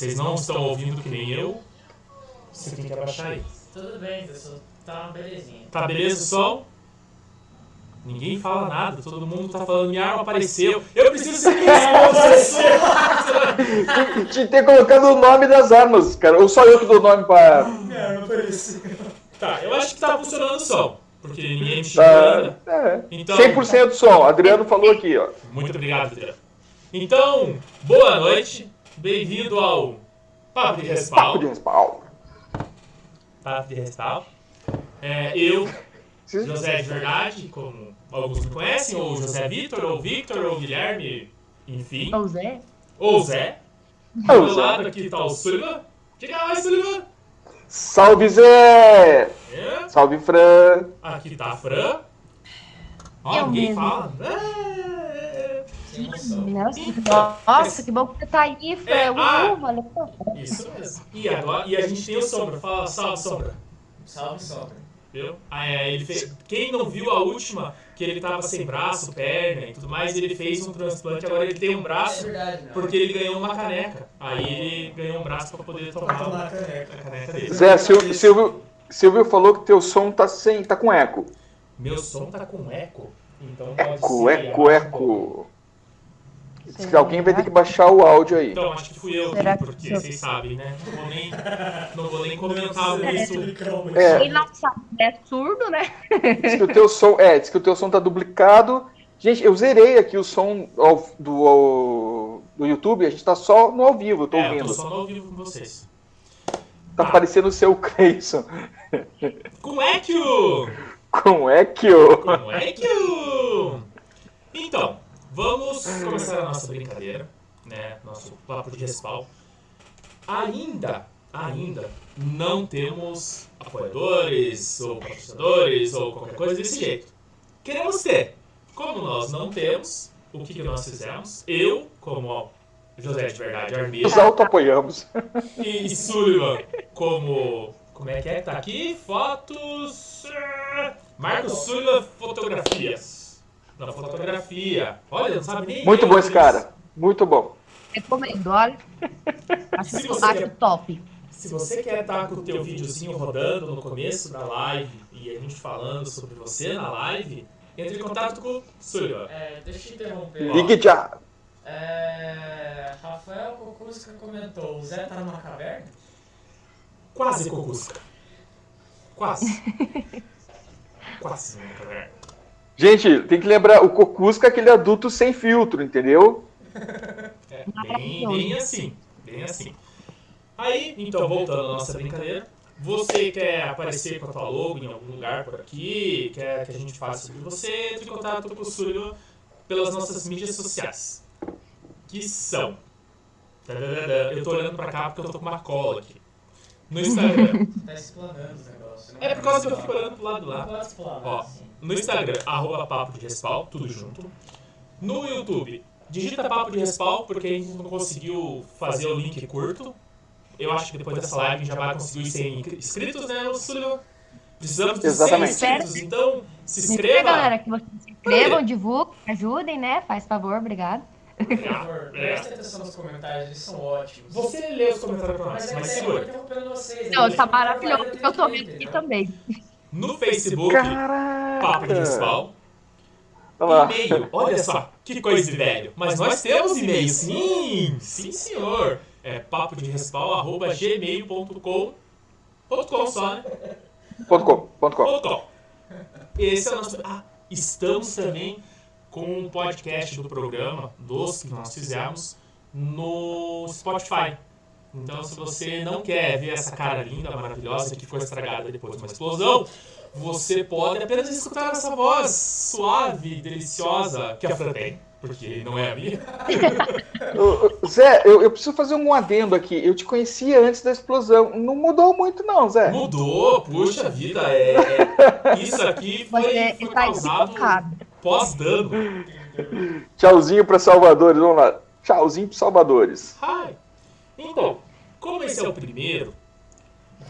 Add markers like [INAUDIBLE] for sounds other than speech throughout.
vocês não estão ouvindo que nem eu, você tem que abaixar aí. Tudo bem, pessoal. Tá uma belezinha. Tá beleza o som? Ninguém fala nada, todo mundo tá falando, minha arma apareceu. Eu preciso ser minha arma apareceu. Tinha que ter colocado o nome das armas, cara. Ou só eu que dou o nome pra. Minha arma apareceu. Tá, eu acho que tá funcionando o som. Porque ninguém me xingou Tá, é. Então, 100% do som. Adriano falou aqui, ó. Muito obrigado, Adriano. Então, boa noite. Bem-vindo ao Papo de Papo de. Papo de Respaldo. É, eu, José de Verdade, como alguns me conhecem, ou José Vitor, ou Victor, ou Guilherme, enfim. Ô Zé, Ou Zé. Do meu Zé. lado aqui tá o Sullivan. Diga mais, Sullivan. Salve Zé! É. Salve Fran! Aqui tá a Fran. Ó, ninguém mesmo. fala. É. Sem nossa, que bom que você tá aí, Fran. É, ah. Uh. Isso mesmo. E agora, e a gente tem o Sombra. Fala, salve, Sombra. Salve, sombra. Viu? Ah, é, ele fez... Quem não viu a última, que ele tava sem braço, perna e tudo mais, ele fez um transplante, agora ele tem um É braço verdade, não. porque ele ganhou uma caneca. Aí ele ganhou um braço pra poder tomar, Pra tomar a a caneca. caneca dele. Zé, Sil- Silvio, Silvio falou que teu som tá sem. tá com eco. Meu som tá com eco, então pode Eco, ser... eco, eco. Diz que alguém vai ter que baixar o áudio aí. Então, acho que fui eu, Será que porque sou- vocês sabem, né? Não vou nem, não vou nem comentar isso. É. Quem não sabe, é surdo, né? Diz que o teu som. É, diz que o teu som tá duplicado. Gente, eu zerei aqui o som ao- do, ao- do YouTube, a gente tá só no ao vivo, eu tô É, eu ouvindo. tô só no ao vivo com vocês. Tá parecendo o seu [LAUGHS] Cleison. Com eco! Com eco. Com eco! Então, vamos começar a nossa brincadeira, né? Nosso papo de respaldo. Ainda, ainda não temos apoiadores, ou patrocinadores, ou qualquer coisa desse jeito. Queremos ter. Como nós não temos, o que, que nós fizemos? Eu, como José de Verdade Armida, Nos auto-apoiamos. [LAUGHS] e Sullivan como. Como é que é? Tá aqui? Fotos. eh, Marcos Sullivan Fotografias. Na fotografia. Olha, não sabe nem. Muito bom esse cara. Muito bom. Recomendo, olha. Acho, Se você acho quer- top. Se você quer estar com o teu videozinho rodando no começo da live e a gente falando sobre você na live, entre em contato com o Sullivan. É, deixa eu te interromper. Ligue já. É, Rafael Kokuska comentou, o Zé tá numa caverna? Quase Cocusca. Quase. Quase, né, galera? Gente, tem que lembrar, o Cocusca é aquele adulto sem filtro, entendeu? É, bem, bem assim, bem assim. Aí, então, voltando à nossa brincadeira, você quer aparecer com a tua logo em algum lugar por aqui, quer que a gente faça sobre você, entre em contato com o Sullivan pelas nossas mídias sociais, que são... Eu tô olhando pra cá porque eu tô com uma cola aqui. No Instagram. [LAUGHS] Tá explanando os negócios. É por causa que eu fico olhando pro lado lá. Pode explanar, Ó, assim. No Instagram, arroba papo de respawn, tudo junto. No YouTube, digita papo de respawn, porque a gente não conseguiu fazer o link curto. Eu acho que depois dessa live a gente já vai conseguir os 100 inscritos, né, Sullivan? Precisamos de 100 Exatamente. inscritos, então se inscreva, galera, inscreva. que vocês se inscrevam, divulguem, ajudem, né? Faz favor, obrigado. Por favor, preste atenção nos comentários, eles são ótimos. Você lê os comentários pra nós, Mas é mas eu segura. interrompendo vocês. Não, né? tá maravilhoso, eu tô vendo aqui ter, também. No Facebook, Caraca! Papo lá. E-mail, olha só, que coisa de velho. Mas nós temos e-mail, sim, sim senhor. É papo de arroba gmail.com ponto .com só, né? Ponto com, ponto com. Ponto .com. Esse é o nosso... Ah, estamos também com um podcast do programa, dos que nós fizemos, no Spotify. Então, se você não quer ver essa cara linda, maravilhosa, que foi estragada depois de uma explosão, você pode apenas escutar essa voz suave, deliciosa, que a Fran tem, porque não é a minha. [LAUGHS] Zé, eu, eu preciso fazer um adendo aqui. Eu te conhecia antes da explosão. Não mudou muito, não, Zé. Mudou, puxa vida, é, é- isso aqui [LAUGHS] foi, Você foi está causado pós-dano. Tchauzinho para Salvadores. Vamos lá. Tchauzinho para Salvadores. Hi. Então, como esse é o primeiro,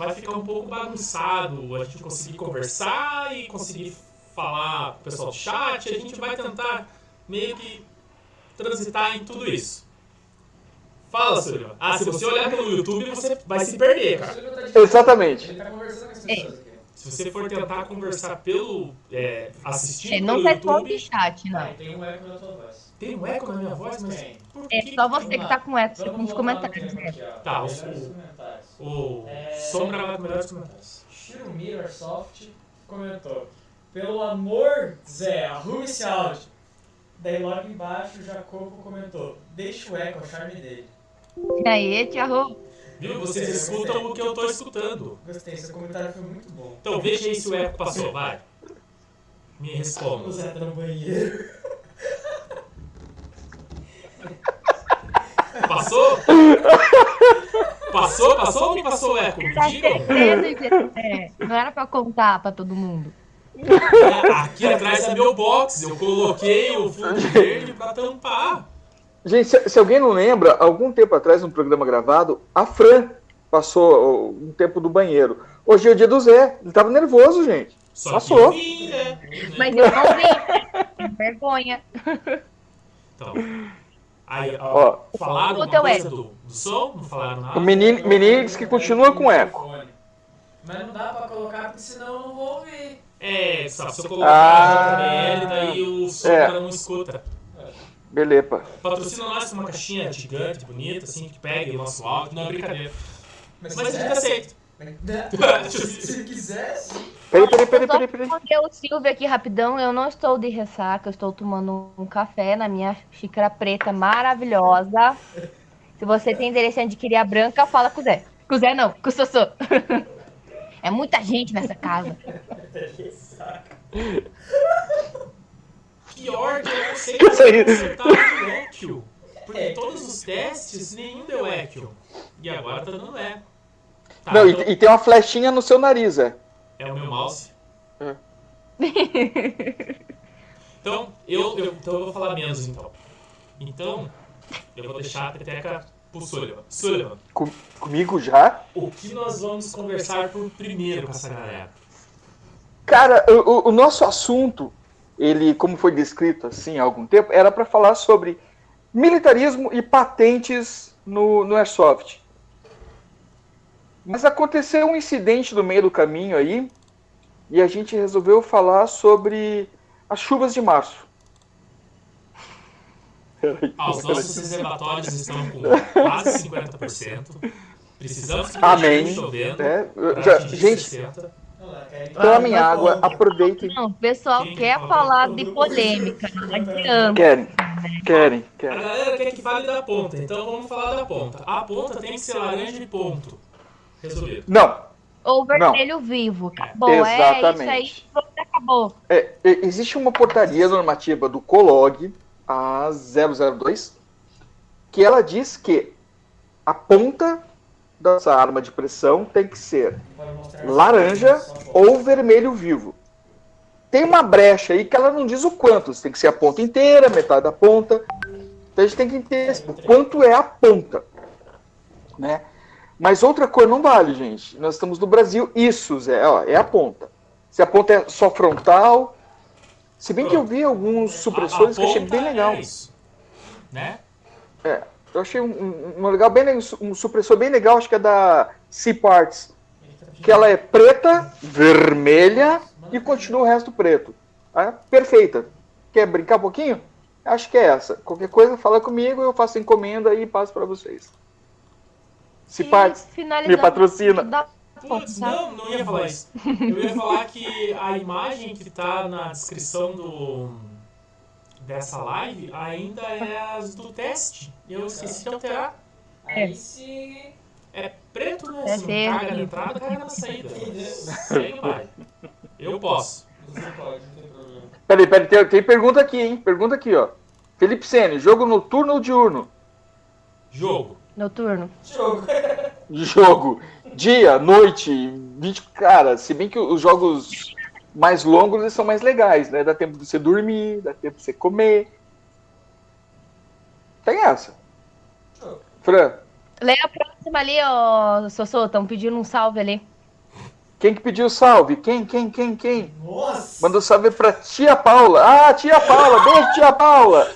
vai ficar um pouco bagunçado a gente conseguir conversar e conseguir falar com o pessoal do chat. A gente vai tentar meio que transitar em tudo isso. Fala, Sullivan. Ah, se você olhar pelo YouTube, você vai se perder, cara. Exatamente. Ele tá conversando com as É. pessoas aqui. Se você for tentar conversar pelo. É, assistindo É, não pelo ponto YouTube. de chat, Ah, não. e tem um eco na tua voz. Tem um eco na minha voz, mas. Tem. Por É que só que você tem? que tá com eco Vamos voltar no comentários. né? Tá, Melhores o- comentários. O É. Sombra vai com melhores comentários. Shiromir Airsoft comentou. Pelo amor, Zé, arrume esse áudio. Daí logo embaixo o Jacobo comentou. Deixa o eco, o charme dele. E aí, Tiago? Viu? Vocês escutam o que eu tô escutando. Gostei, seu comentário foi muito bom. Então veja aí se o eco passou, vai. Me O responda. Zé tá no banheiro. [LAUGHS] Passou? Passou? Passou ou não passou o eco? Me Tá digam. certeza que é, não era pra contar pra todo mundo. É, aqui atrás é meu box. Eu coloquei o fundo verde pra tampar. Gente, se, se alguém não lembra, algum tempo atrás, num programa gravado, a Fran passou um tempo do banheiro. Hoje é o dia do Zé. Ele tava nervoso, gente. Só Passou. que eu vim, né? Mas eu não vi. Vergonha. Então. Aí, ó, Ó. falaram O teu coisa do, do som? Não falaram nada? O menino, menino disse que continua com eco. Mas não dá pra colocar, porque senão eu não vou ouvir. É, só se eu colocar Ah. a JBL, daí o som É. ela não escuta. Belepa. Patrocina nós com uma caixinha gigante, bonita, assim, que pega o nosso áudio. Não é brincadeira. Mas, Mas a se gente aceita. né? se quiser, sim. Peraí, peraí, peraí, peraí, peraí. responder o Silvio aqui rapidão. Eu não estou de ressaca, eu estou tomando um café na minha xícara preta maravilhosa. Se você tem interesse em adquirir a branca, fala com o Zé. Com o Zé não, com o Sossô. [LAUGHS] É muita gente nessa casa. Pior que eu não sei Isso aí. como acertar o equio. Porque todos os testes, nenhum deu equio. E agora tá dando eco. Tá, Não, então- e, e tem uma flechinha no seu nariz, é. É o meu mouse. É. [LAUGHS] então, eu, eu- então eu vou falar menos então. Então, eu vou deixar a peteca pro Sullivan. Sullivan, Com- comigo já? o que nós vamos conversar por primeiro com essa galera? Cara, o, o- o nosso assunto, ele, como foi descrito assim há algum tempo, era para falar sobre militarismo e patentes no, no Airsoft. Mas aconteceu um incidente no meio do caminho aí, e a gente resolveu falar sobre as chuvas de março. Ah, os nossos reservatórios estão com quase 50%. Precisamos que Amém. chovendo. É, já- gente, 60. Olha lá, querem tomem Ah, água, aproveitem. Não, o pessoal Quem quer que falar de polêmica, não adianta. Querem, querem, A querem. galera quer que fale da ponta, então vamos falar da ponta. A ponta tem que ser laranja e ponto. Resolvido. Não, Ou vermelho vivo. Acabou, é isso aí. Exatamente. Acabou. É, é, existe uma portaria normativa do COLOG, a 002, que ela diz que a ponta dessa arma de pressão tem que ser laranja ou vermelho vivo. Tem uma brecha aí que ela não diz o quanto, tem que ser a ponta inteira, metade da ponta. Então a gente tem que entender o quanto é a ponta. Né? Mas outra cor não vale, gente. Nós estamos no Brasil, isso, Zé, ó, é a ponta. Se a ponta é só frontal. Se bem que eu vi alguns supressores que eu achei ponta bem legal. É isso. Né? Eu achei um, um- legal bem um supressor bem legal, acho que é da C-Parts. Que ela é preta, vermelha e continua o resto preto. Ah, perfeita. Quer brincar um pouquinho? Acho que é essa. Qualquer coisa, fala comigo, eu faço encomenda e passo para vocês. C-Parts, E finalizando me patrocina. da Putz, não, não ia falar isso. Eu ia falar que a imagem que tá na descrição do dessa live ainda é as do teste. Eu esqueci de alterar. Aí sim. É preto, né? É Se não caga na entrada, caga na saída. Segue vai. Eu posso. Você pode, não tem problema. Peraí, peraí, tem, tem pergunta aqui, hein? Pergunta aqui, ó. Felipe Sene, jogo noturno ou diurno? Jogo. Noturno. Jogo. [LAUGHS] Jogo. Dia, noite, 20. Cara, se bem que os jogos mais longos eles são mais legais, né? Dá tempo de você dormir, dá tempo de você comer. Tem essa. Fran, Lê a próxima ali, ó, Sossô. Estão pedindo um salve ali. quem que pediu salve? Quem, quem, quem, quem? Nossa! Mandou salve pra tia Paula. Ah, tia Paula, beijo, tia Paula.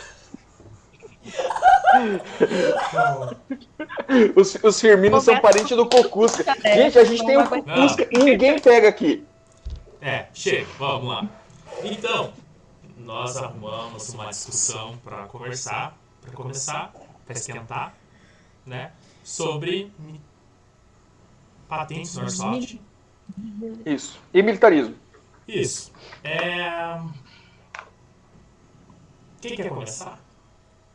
Os, os Firminos são parentes do Cocusca. Gente, a gente tem o Cocusca e ninguém pega aqui. É, chega, vamos lá. Então, nós arrumamos uma discussão para conversar, para começar, para esquentar, né? Sobre patentes no Airsoft. Isso. E militarismo. Isso. É... Quem quer começar?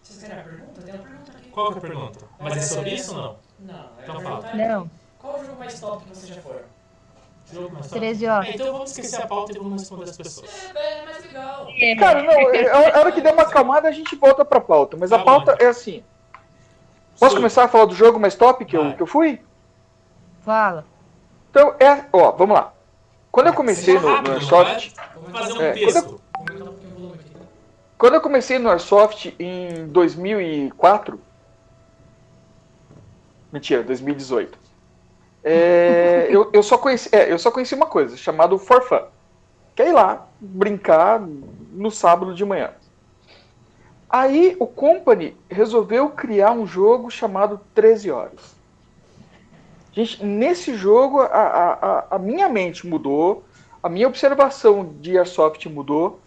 Vocês querem a pergunta? Tem uma pergunta aqui. Qual que é a pergunta? Mas é sobre isso ou não? Não, é Então fala. é, Não, Qual o jogo mais top que vocês já foram? Jogo mais top? 13 horas. É, então vamos esquecer a pauta e vamos responder as pessoas. É, é mais legal. Cara, não, é- a hora que der uma acalmada a gente volta pra pauta. Mas a Tá pauta é assim. Posso começar a falar do jogo mais top que eu, que eu fui? Fala. Então, é. Ó, vamos lá. Quando eu comecei Seja no, rápido, no Airsoft. vai Fazer um É, texto. Quando eu comecei no Airsoft em 2004. Mentira, 2018. é, [LAUGHS] eu, eu, só conheci, é, eu só conheci uma coisa, chamado For Fun. Que é ir lá brincar no sábado de manhã. Aí o Company resolveu criar um jogo chamado 13 Horas. Gente, nesse jogo a, a, a- a minha mente mudou, a minha observação de Airsoft mudou.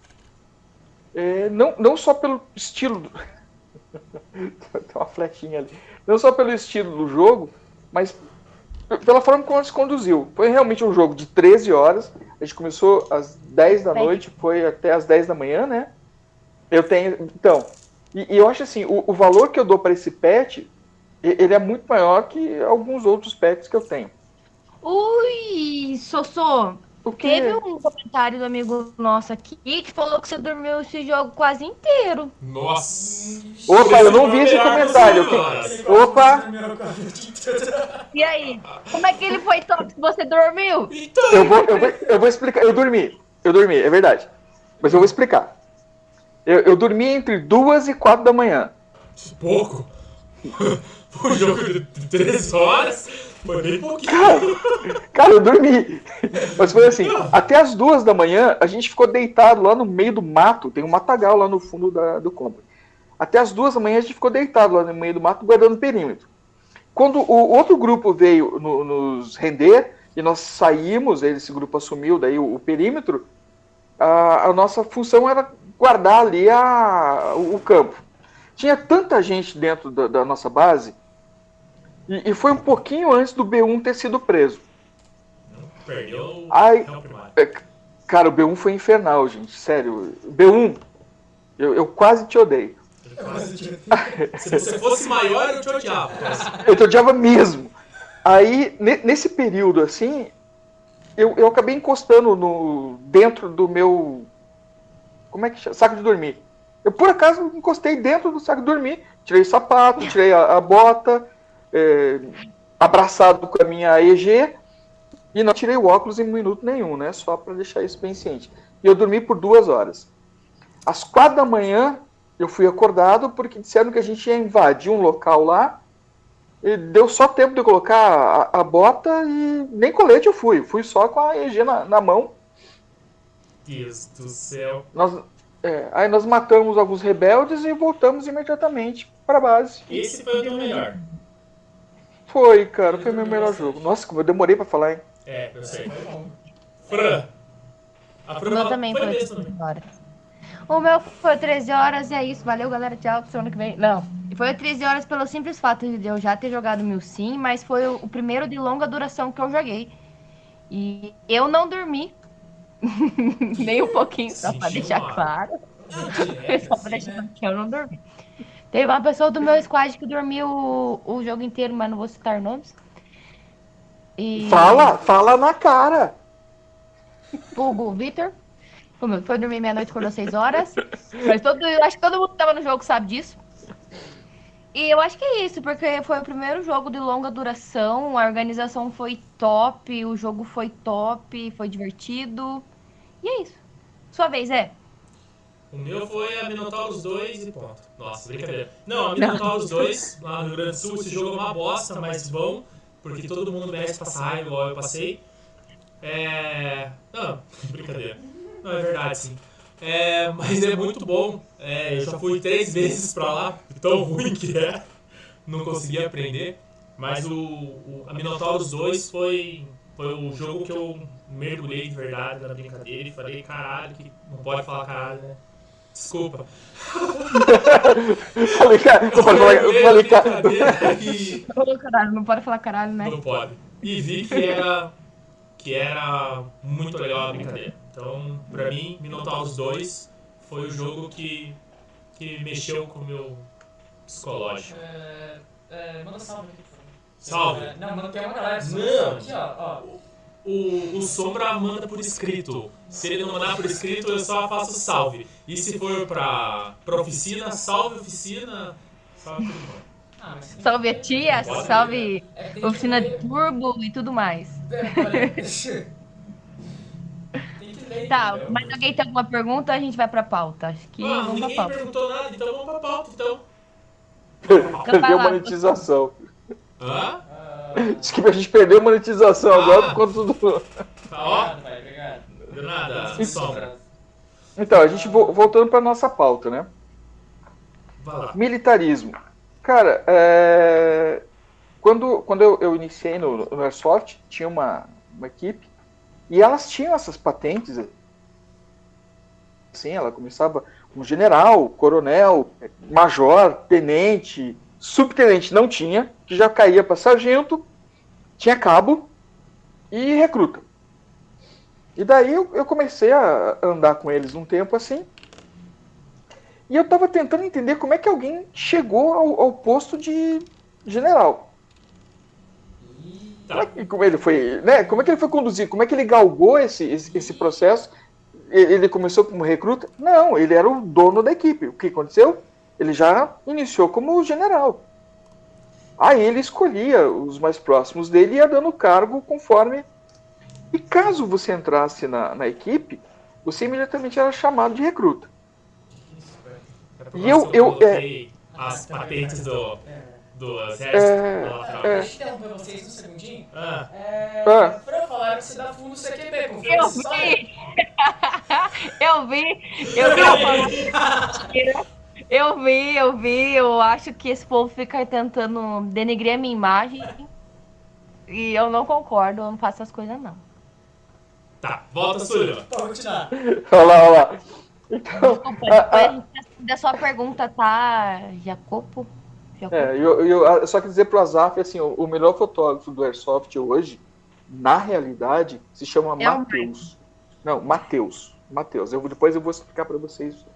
É, não, não só pelo estilo. do- [LAUGHS] Tem uma flechinha ali. Não só pelo estilo do jogo, mas pela forma como se conduziu. Foi realmente um jogo de 13 horas. A gente começou às 10 da Bem. noite, foi até às 10 da manhã, né? Eu tenho. Então, e, e eu acho assim: o, o valor que eu dou para esse pet, ele é muito maior que alguns outros pets que eu tenho. Ui, Sossô, O que teve um comentário do amigo nosso aqui que falou que você dormiu esse jogo quase inteiro. Nossa! Opa, eu não vi esse comentário. Opa! E aí, como é que ele foi top se você dormiu? Então, Eu vou, eu, vou, eu vou explicar. Eu dormi. Eu dormi, é verdade. Mas eu vou explicar. Eu, eu dormi entre duas e quatro da manhã. pouco. [LAUGHS] o jogo de 3 horas foi bem pouquinho. Cara, eu dormi. Mas foi assim, até as duas da manhã, a gente ficou deitado lá no meio do mato. Tem um matagal lá no fundo da, do compra. Até as duas da manhã a gente ficou deitado lá no meio do mato, guardando o perímetro. Quando o outro grupo veio no- nos render, e nós saímos, esse grupo assumiu daí o, o perímetro, a, a nossa função era guardar ali a, o, o campo. Tinha tanta gente dentro da, da nossa base, e, e foi um pouquinho antes do B1 ter sido preso. Perdeu primário. é, cara, o B1 foi infernal, gente. Sério. B1, eu, eu quase te odeio. Se você fosse maior, eu te odiava. quase. Eu te odiava mesmo. Aí, ne- nesse período, assim, eu, eu acabei encostando no dentro do meu. Como é que chama? Saco de dormir. Eu, por acaso, encostei dentro do saco de dormir. Tirei o sapato, tirei a, a bota, é, abraçado com a minha EG. E não tirei o óculos em minuto nenhum, né? Só para deixar isso bem ciente. E eu dormi por duas horas. Às quatro da manhã, eu fui acordado porque disseram que a gente ia invadir um local lá. E deu só tempo de eu colocar a, a bota e nem colete eu fui. Fui só com a EG na, na mão. Deus do céu. Nós, é, aí nós matamos alguns rebeldes e voltamos imediatamente para base. Esse foi o teu melhor. Foi, cara, foi meu melhor jogo. Nossa, como eu demorei para falar, hein? É, eu sei. Fran. A Fran O meu fala- também foi foi mesmo também. 13 horas. O meu foi 13 horas e é isso. Valeu, galera. Tchau. Semana que vem. Não. Foi 13 horas pelo simples fato de eu já ter jogado mil sim, mas foi o, primeiro de longa duração que eu joguei. E eu não dormi. [LAUGHS] Nem um pouquinho, só pra deixar claro. Direto, [LAUGHS] Só pra deixar né? que eu não dormi. Teve uma pessoa do meu squad que dormiu o, o jogo inteiro, mas não vou citar nomes. E... Fala, fala na cara. Hugo, Vitor. Foi dormir meia-noite, acordou seis horas. Mas todo, acho que todo mundo que tava no jogo sabe disso. E eu acho que é isso, porque foi o primeiro jogo de longa duração, a organização foi top, o jogo foi top, foi divertido. E é isso. Sua vez, é. O meu foi a Minotauros 2 e ponto. Nossa, brincadeira. Não, a Minotauros 2, lá no Rio Grande do Sul, esse jogo é uma bosta, mas vão, porque todo mundo merece passar raiva igual eu passei. É. Não, [LAUGHS] brincadeira. Não, é verdade, sim. É, mas é muito bom. É, eu já fui três [LAUGHS] vezes pra lá, tão ruim que é. Não consegui aprender. Mas o, o a Minotauros 2 foi, foi o jogo que eu mergulhei de verdade na brincadeira e falei, caralho, que não pode falar caralho, né? Desculpa. [LAUGHS] falei, cara, eu falei, eu falei, cara. E... Ô, caralho, não pode falar caralho, né? Não pode. E vi que era, que era muito legal a brincadeira. Então, pra mim, Minotauros 2 foi o jogo que, que mexeu com o meu psicológico. É, é, manda salve aqui, por favor. Salve. É, Não, manda tem uma galera. Não. Aqui, ó. ó. O, o Sombra manda por escrito. Se ele não mandar por escrito, eu só faço salve. E se for pra, pra oficina, salve oficina, salve tudo. Ah, Salve a tia, Pode. salve é que tem oficina ler. turbo e tudo mais. [LAUGHS] É, olha, [LAUGHS] Tem que ler. Tá, entendeu? mas alguém tem alguma pergunta? A gente vai pra pauta. Acho que Ah, vamos pra ninguém pauta. perguntou nada, então vamos pra pauta, então. Perdeu monetização. Hã? Ah, Diz que a gente perdeu monetização agora por conta do. Tá, ó. De nada, Sombra. Então, a gente vo- voltando para nossa pauta, né? Vai lá. Militarismo. Cara, é, quando, quando eu, eu iniciei no, no Airsoft, tinha uma, uma equipe e elas tinham essas patentes. Assim, ela começava como general, coronel, major, tenente, subtenente não tinha, que já caía para sargento, tinha cabo e recruta. E daí eu, eu comecei a andar com eles um tempo assim. E eu tava tentando entender como é que alguém chegou ao, ao posto de general. Como, é que, como ele foi, né? Como é que ele foi conduzido? Como é que ele galgou esse, esse, esse processo? Ele começou como recruta? Não, ele era o dono da equipe. O que aconteceu? Ele já iniciou como general. Aí ele escolhia os mais próximos dele e ia dando cargo conforme. E caso você entrasse na, na equipe, você imediatamente era chamado de recruta. E eu- eu- coloquei as patentes do, do exército É, é. Deixa eu interromper vocês um segundinho. Ah, É, Ah. Pra eu falar que você dá fundo no CQB, Eu confia nessa história. vi! [LAUGHS] eu vi! Eu vi! [LAUGHS] Eu vi, eu vi. Eu acho que esse povo fica tentando denegrir a minha imagem. E eu não concordo, eu não faço essas coisas, não. tá, volta, Sullivan. Pode continuar. Olha lá, olha lá. Então, Desculpa, Ah, depois a gente responde a sua pergunta, tá, Jacopo? Jacopo? É, eu, eu- só quero dizer pro Azaf, assim, o, o melhor fotógrafo do Airsoft hoje, na realidade, se chama É Matheus. Não, Matheus. Matheus. Eu, vou- depois eu vou explicar para vocês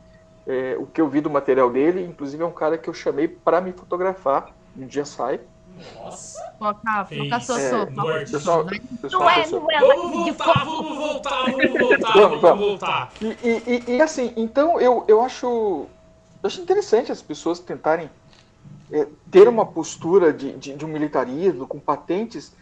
é, o que eu vi do material dele. Inclusive é um cara que eu chamei para me fotografar. Um dia sai. Nossa. Foca, foca, É, pessoal, Não é, não é Vamos voltar, vamos voltar, vamos voltar, Vamos, voltar. E, e- e- e, assim, então eu, eu acho eu acho interessante as pessoas tentarem é, ter uma postura de, de, de um militarismo com patentes,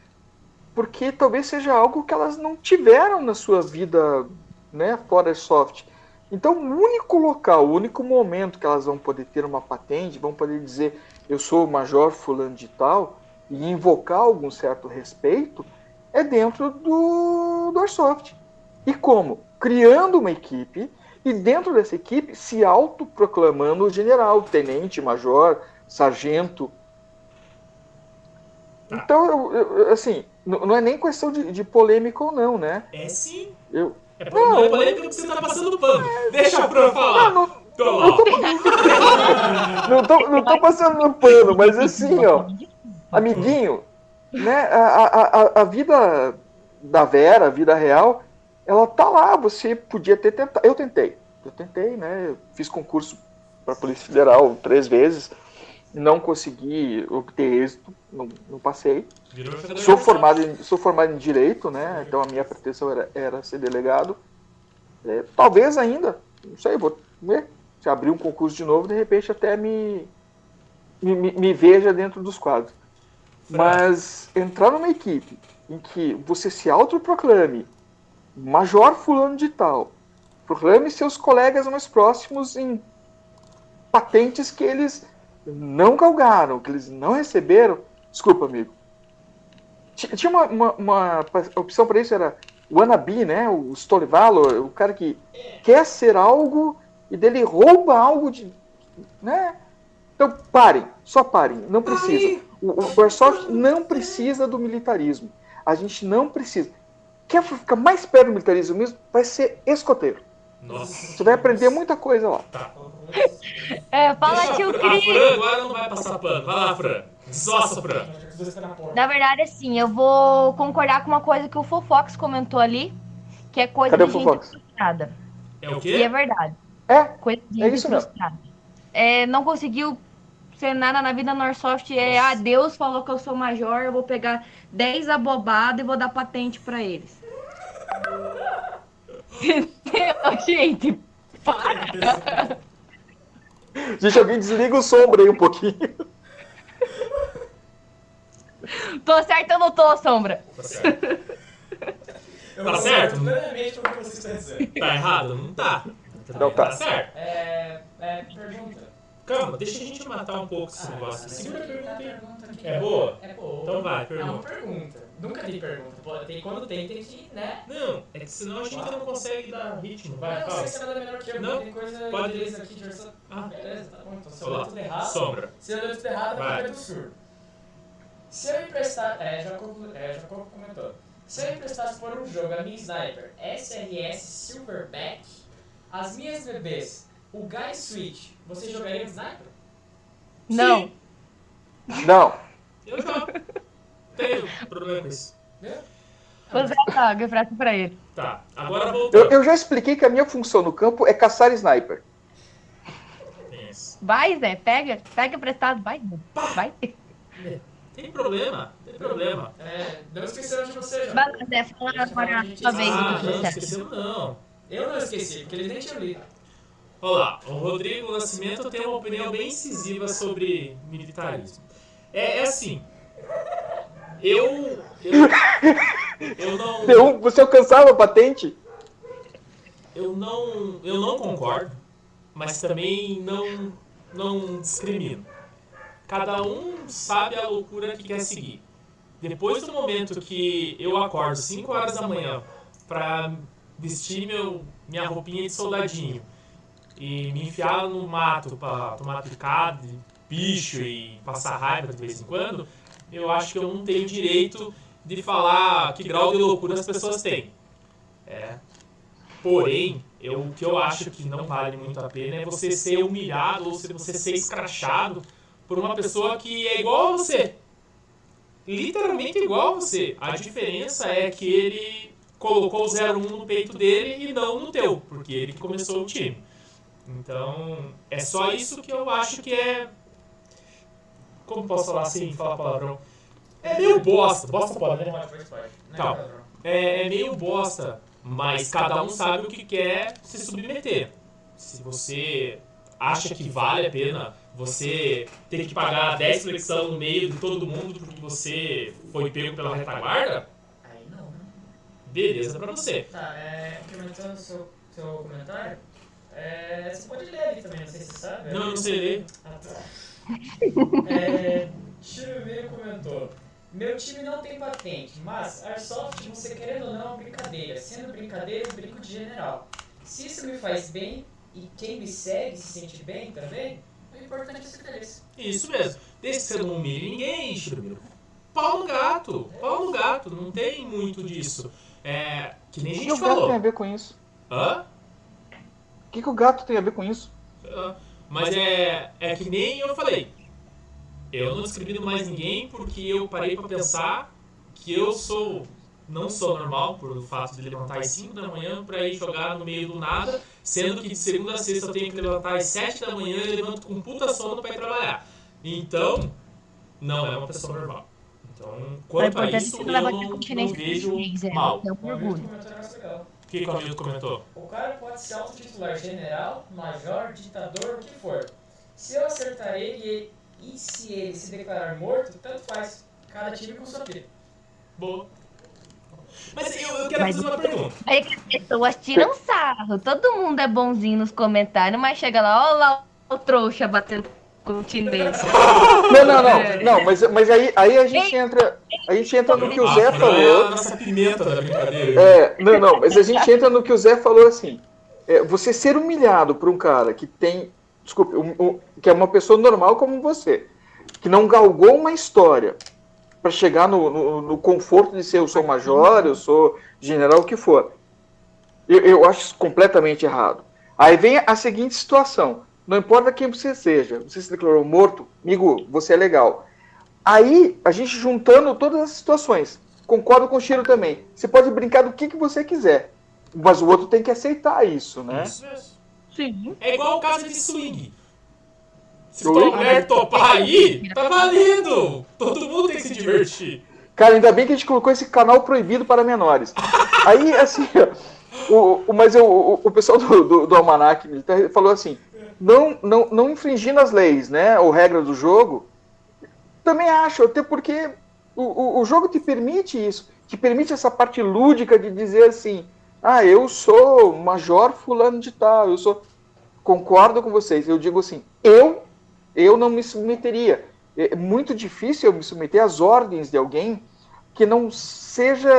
porque talvez seja algo que elas não tiveram na sua vida né, fora Airsoft. Então, o único local, o único momento que elas vão poder ter uma patente, vão poder dizer eu sou o major fulano de tal, e invocar algum certo respeito, é dentro do, do Airsoft. E como? Criando uma equipe e dentro dessa equipe se autoproclamando general, tenente, major, sargento. Então, eu- eu- assim, não é nem questão de, de polêmica ou não, né? É sim. Eu, É por- não é polêmica porque você tá passando pano. Deixa a Fran não, falar. não, Tô não, lá. tô, [LAUGHS] não, tô, não tô passando no pano, mas assim, ó, amiguinho, né? A, a, a- a vida da Vera, a vida real, ela tá lá. Você podia ter tentado. Eu tentei. Eu tentei, né? Eu fiz concurso para Polícia Federal três vezes. Não consegui obter êxito, não, não passei. Sou formado, em, sou formado em Direito, né? Então a minha pretensão era, era ser delegado. É, talvez ainda, não sei, vou ver. Se abrir um concurso de novo, de repente até me, me, me- me veja dentro dos quadros. Mas entrar numa equipe em que você se autoproclame major fulano de tal, proclame seus colegas mais próximos em patentes que eles não galgaram, que eles não receberam. Desculpa, amigo. Ti- Tinha uma, uma- uma opção para isso, era o wannabe, né? O Stolivalo, o cara que quer ser algo e dele rouba algo de. Né? Então parem, só parem, não precisa. O, o Airsoft não precisa do militarismo. A gente não precisa. Quer ficar mais perto do militarismo mesmo? Vai ser escoteiro. Nossa. Você vai aprender muita coisa lá. É, fala Deixa tio Cris. A Fran agora não vai passar pano. Vai lá, Fran. Desossa, Fran. Na. Na verdade, assim, eu vou concordar com uma coisa que o Fofox comentou ali, que é coisa Cadê de gente Fofox? frustrada. É o E é quê? verdade. É, Coisa de É gente isso mesmo. frustrada. É, não conseguiu ser nada na vida no Airsoft. É, ah, Deus falou que eu sou major, eu vou pegar 10 abobados e vou dar patente pra eles. Entendeu, [LAUGHS] gente? Para. gente, alguém desliga o sombra aí um pouquinho. Tô certo ou não tô, Sombra? Tá certo. Eu Tá certo? com o que você está dizendo. Tá errado? Não tá. Não tá. Tá certo. É, é, pergunta. Calma, deixa a gente matar um pouco esse negócio. Segura a pergunta aí. pergunta aqui. É boa? É boa. Então vai, É uma pergunta. pergunta. Nunca tem pergunta. Pô, Tem, quando tem, tem que, né? Não, é que senão a gente não consegue dar ritmo. Vai, sei fala. que você vai dar melhor que eu. Não, tem coisa pode- beleza aqui de versão. Ah, Beleza, tá bom. Então, se eu ler tudo errado, Sombra. se eu ler tudo errado, Vai. vai ter do surdo. Se eu emprestar. É, Jacobo, é, Jacobo comentou. Se eu emprestasse por um jogo a minha sniper SRS Silverback, as minhas bebês, o Guy Switch, você jogaria de sniper? Não. Sim, Não. eu jogo. Tenho problema com isso. Né? Você paga, frase pra ele. Tá, agora Eu, voltando. eu já expliquei que a minha função no campo é caçar sniper. Isso. Vai, Zé, pega, pega emprestado, vai. Vai. Tem problema, tem problema. É, não esqueceram de você, Vai, Jacobo. Zé, fala agora a sua vez. Ah, não, você acha. esqueceu não. Eu não esqueci, porque eles nem tinham lido. Olha lá, o Rodrigo Nascimento tem uma opinião bem incisiva sobre militarismo. É, é assim. Eu. Eu, eu não. [LAUGHS] Eu, você alcançava a patente? Eu não. Eu não concordo, mas também não. Não discrimino. Cada um sabe a loucura que quer seguir. Depois do momento que eu acordo 5 horas da manhã pra vestir meu, minha roupinha de soldadinho e me enfiar no mato pra tomar picada bicho e passar raiva de vez em quando, eu acho que eu não tenho direito de falar que grau de loucura as pessoas têm. É. Porém, eu, o que eu acho que não vale muito a pena é você ser humilhado ou você ser escrachado por uma pessoa que é igual a você. Literalmente igual a você. A diferença é que ele colocou o 01 no peito dele e não no teu, porque ele que começou o time. Então, é só isso que eu acho que é. Como posso falar assim, falar palavrão? É meio bosta. Bosta pode, né? Padrão. é, é meio bosta, mas cada um sabe o que quer se submeter. Se você acha que vale a pena você ter que pagar 10 flexão no meio de todo mundo porque você foi pego pela retaguarda, Aí não, né? beleza pra você. Tá, é, complementando o seu, seu comentário, é, você pode ler ali também, não sei se você sabe. Não, eu não sei ler. Ah, tá. É, comentou. Meu time não tem patente, mas Airsoft, você querendo ou não, é uma brincadeira. Sendo brincadeira, eu brinco de general. Se isso me faz bem e quem me segue se sente bem também, o importante é ser feliz. Isso mesmo. Desde que você não humilhe ninguém, Chirumiro. Pau no gato. Pau no gato. Não tem muito disso. É, que nem a que gente o gato tem a falou. ver com isso? Hã? O que, que o gato tem a ver com isso? Ah, Mas é, é que nem eu falei. Eu não discrimino mais ninguém porque eu parei pra pensar que eu sou não sou normal por o fato de levantar às 5 da manhã pra ir jogar no meio do nada, sendo que de segunda a sexta eu tenho que levantar às 7 da manhã e levanto com puta sono pra ir trabalhar. Então, não é uma pessoa normal. Então, quanto a é isso, eu não, de não vejo mal. É um orgulho. Que, que o amigo comentou? O cara pode se autotitular general, major, ditador, o que for. Se eu acertar ele e, e se ele se declarar morto, tanto faz. Cada time com sua vida. Boa. Mas eu, eu quero Mas- fazer uma pergunta. Aí que as pessoas tiram sarro. Todo mundo é bonzinho nos comentários, mas chega lá, ó lá o trouxa batendo continência. Não, não, não. É. Não, mas, mas aí, aí a gente entra. A gente entra no que o Zé falou. a nossa pimenta da brincadeira. É, não, não, mas a gente entra no que o Zé falou assim. é, você ser humilhado por um cara que tem. Desculpe, um- um- que é uma pessoa normal como você, que não galgou uma história para chegar no, no- no conforto de ser eu sou major, eu sou general, o que for. Eu, eu acho isso completamente errado. Aí vem a seguinte situação: não importa quem você seja, você se declarou morto, amigo, você é legal. Aí, a gente juntando todas as situações, concordo com o Chiro também. Você pode brincar do que, que você quiser, mas o outro tem que aceitar isso, né? Isso mesmo. Sim. É igual casa de swing. Se tua mulher topar aí, tá valendo! Todo mundo tem que se divertir. Cara, ainda bem que a gente colocou esse canal proibido para menores. Aí, assim, [LAUGHS] o, o- mas eu- o, o pessoal do, do, do Almanac Militar falou assim: não, não, não infringindo as leis, né, ou regras do jogo. Também acho, até porque o, o, o jogo te permite isso, te permite essa parte lúdica de dizer assim: ah, eu sou Major Fulano de Tal, eu sou. Concordo com vocês, eu digo assim: eu, eu não me submeteria. É muito difícil eu me submeter às ordens de alguém que não seja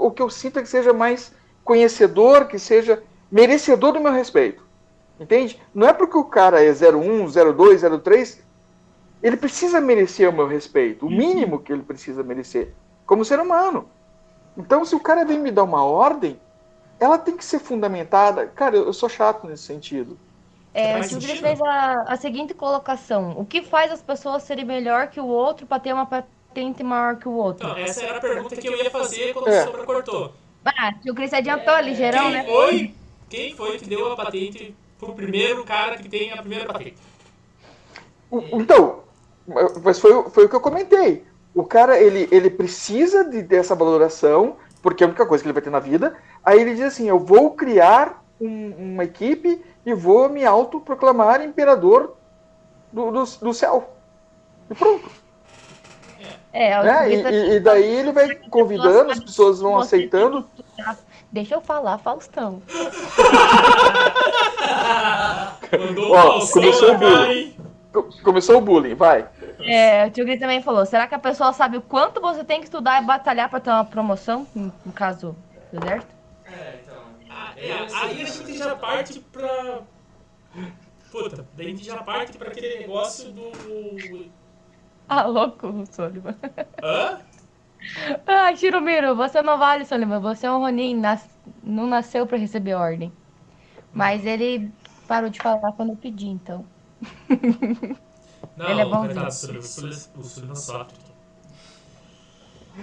o que eu sinto é que seja mais conhecedor, que seja merecedor do meu respeito. Entende? Não é porque o cara é 01, 02, 03, ele precisa merecer o meu respeito, o mínimo que ele precisa merecer, como ser humano. Então, se o cara vem me dar uma ordem, ela tem que ser fundamentada. Cara, eu eu sou chato nesse sentido. É, o sentido. fez a, a seguinte colocação: O que faz as pessoas serem melhor que o outro para ter uma patente maior que o outro? Então, essa era a pergunta que eu ia fazer quando É. o Sombra cortou. Ah, o Cris adiantou ligeirão, Quem né? foi? Quem foi que deu a patente pro primeiro cara que tem a primeira patente? O- Então, mas foi, o- foi o que eu comentei. O cara, ele, ele precisa de, dessa valoração, porque é a única coisa que ele vai ter na vida. Aí ele diz assim: eu vou criar um- uma equipe e vou me autoproclamar imperador do, do, do céu. E pronto. É, o Né? E, e- daí ele vai convidando, as pessoas vão aceitando. Deixa eu falar, Faustão. Mandou Ó, começou o bullying. Começou o bullying, vai. É, o tio Cris também falou: será que a pessoa sabe o quanto você tem que estudar e batalhar para ter uma promoção? No, caso do exército? É, então. Ah, é, aí a gente já parte pra. Puta, daí a gente já parte pra aquele negócio do. Ah, louco, Soliman. Hã? [LAUGHS] Ai, Chirumiro, você não vale, Soliman. Você é um Ronin, nas- não nasceu para receber ordem. Mas ele parou de falar quando eu pedi, então. Não, Ele é bonzinho. o o sofre.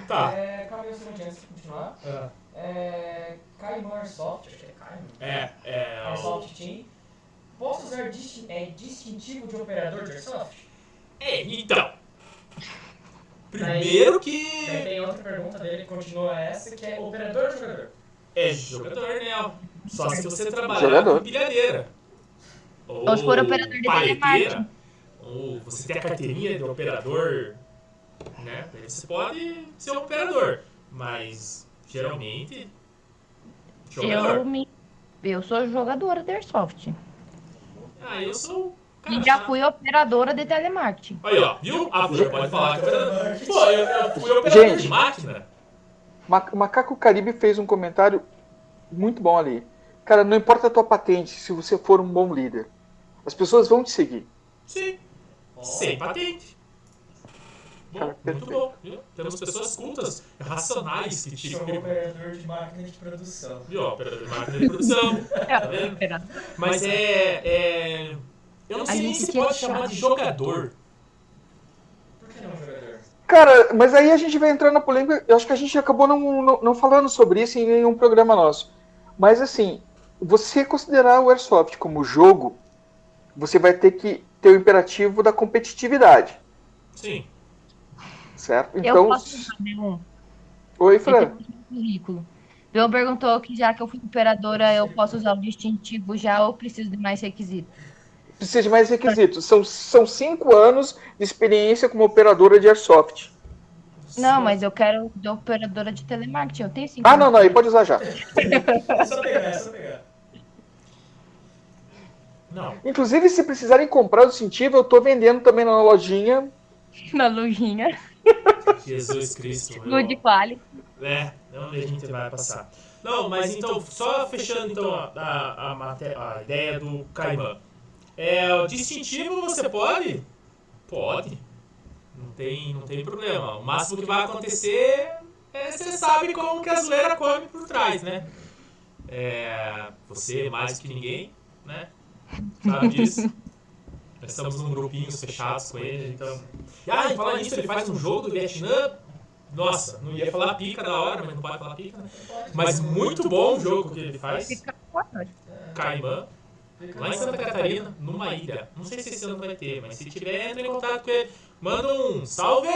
Tá. É, calma aí segundinho antes de continuar. Ah, É, Caimão Airsoft, acho que é Caimão. É, é. o- Airsoft Team. Posso usar é, distintivo de operador de Airsoft? É, então. Primeiro Daí que tem outra pergunta dele que continua essa, que é operador ou jogador? é jogador, né? Só se você trabalhar Jogador. com pilhadeira. Ou, Ou se for operador de telemarketing. Ou você tem a carteirinha de operador, né? Daí você pode ser um operador. Mas, geralmente, jogador. Eu, me... eu sou jogadora de Airsoft. Ah, eu sou E já fui operadora de telemarketing. Aí, ó, viu? Ah, você pode falar que é. Pô, eu, eu fui operador Gente. de máquina. Macaco Caribe fez um comentário muito bom ali. Cara, não importa a tua patente se você for um bom líder. As pessoas vão te seguir. Sim. Sem patente. Bom, Cara, muito bom. Viu? Temos pessoas cultas, racionais que Sou tipo. operador de máquina de produção. Viu? Operador de máquina de produção. [LAUGHS] Tá vendo? Mas é. é... Eu não A sei nem gente se tinha pode chamar chamar de jogador. Por que não jogador? Cara, mas aí a gente vai entrar na polêmica. Eu acho que a gente acabou não, não, não falando sobre isso em nenhum programa nosso. Mas assim, você considerar o Airsoft como jogo, você vai ter que ter o imperativo da competitividade, Sim. certo? Eu Então, posso fazer um. oi, Fran. É currículo. Bill perguntou que já que eu fui operadora, eu posso usar o distintivo já ou preciso de mais requisitos? Precisa de mais requisitos. São, são cinco anos de experiência como operadora de Airsoft. Não, mas eu quero de operadora de telemarketing. Eu tenho cinco Ah, não, anos. não, aí pode usar já. É só pegar, é só pegar. Não. Inclusive, se precisarem comprar o distintivo, eu tô vendendo também na lojinha. [LAUGHS] Na lojinha. Jesus Cristo. eu- Good quality. É, onde a gente vai passar. Não, mas então, só fechando então a, a, a, a ideia do Caimã. É, o distintivo você pode? Pode. Não tem, não tem problema. O máximo que vai acontecer é você sabe como que a zoeira come por trás, né? É, você mais que ninguém, né? Sabe disso. [LAUGHS] Nós estamos num grupinho fechados com ele, então. Ah, e falar nisso, ele faz um jogo do Vietnã nossa, não ia falar pica da hora, mas não pode falar pica, né? Mas muito bom o jogo que ele faz. Fica forte. Caimã, lá em Santa Catarina, numa ilha. Não sei se esse ano vai ter, mas se tiver, entra em contato com ele. Manda um salve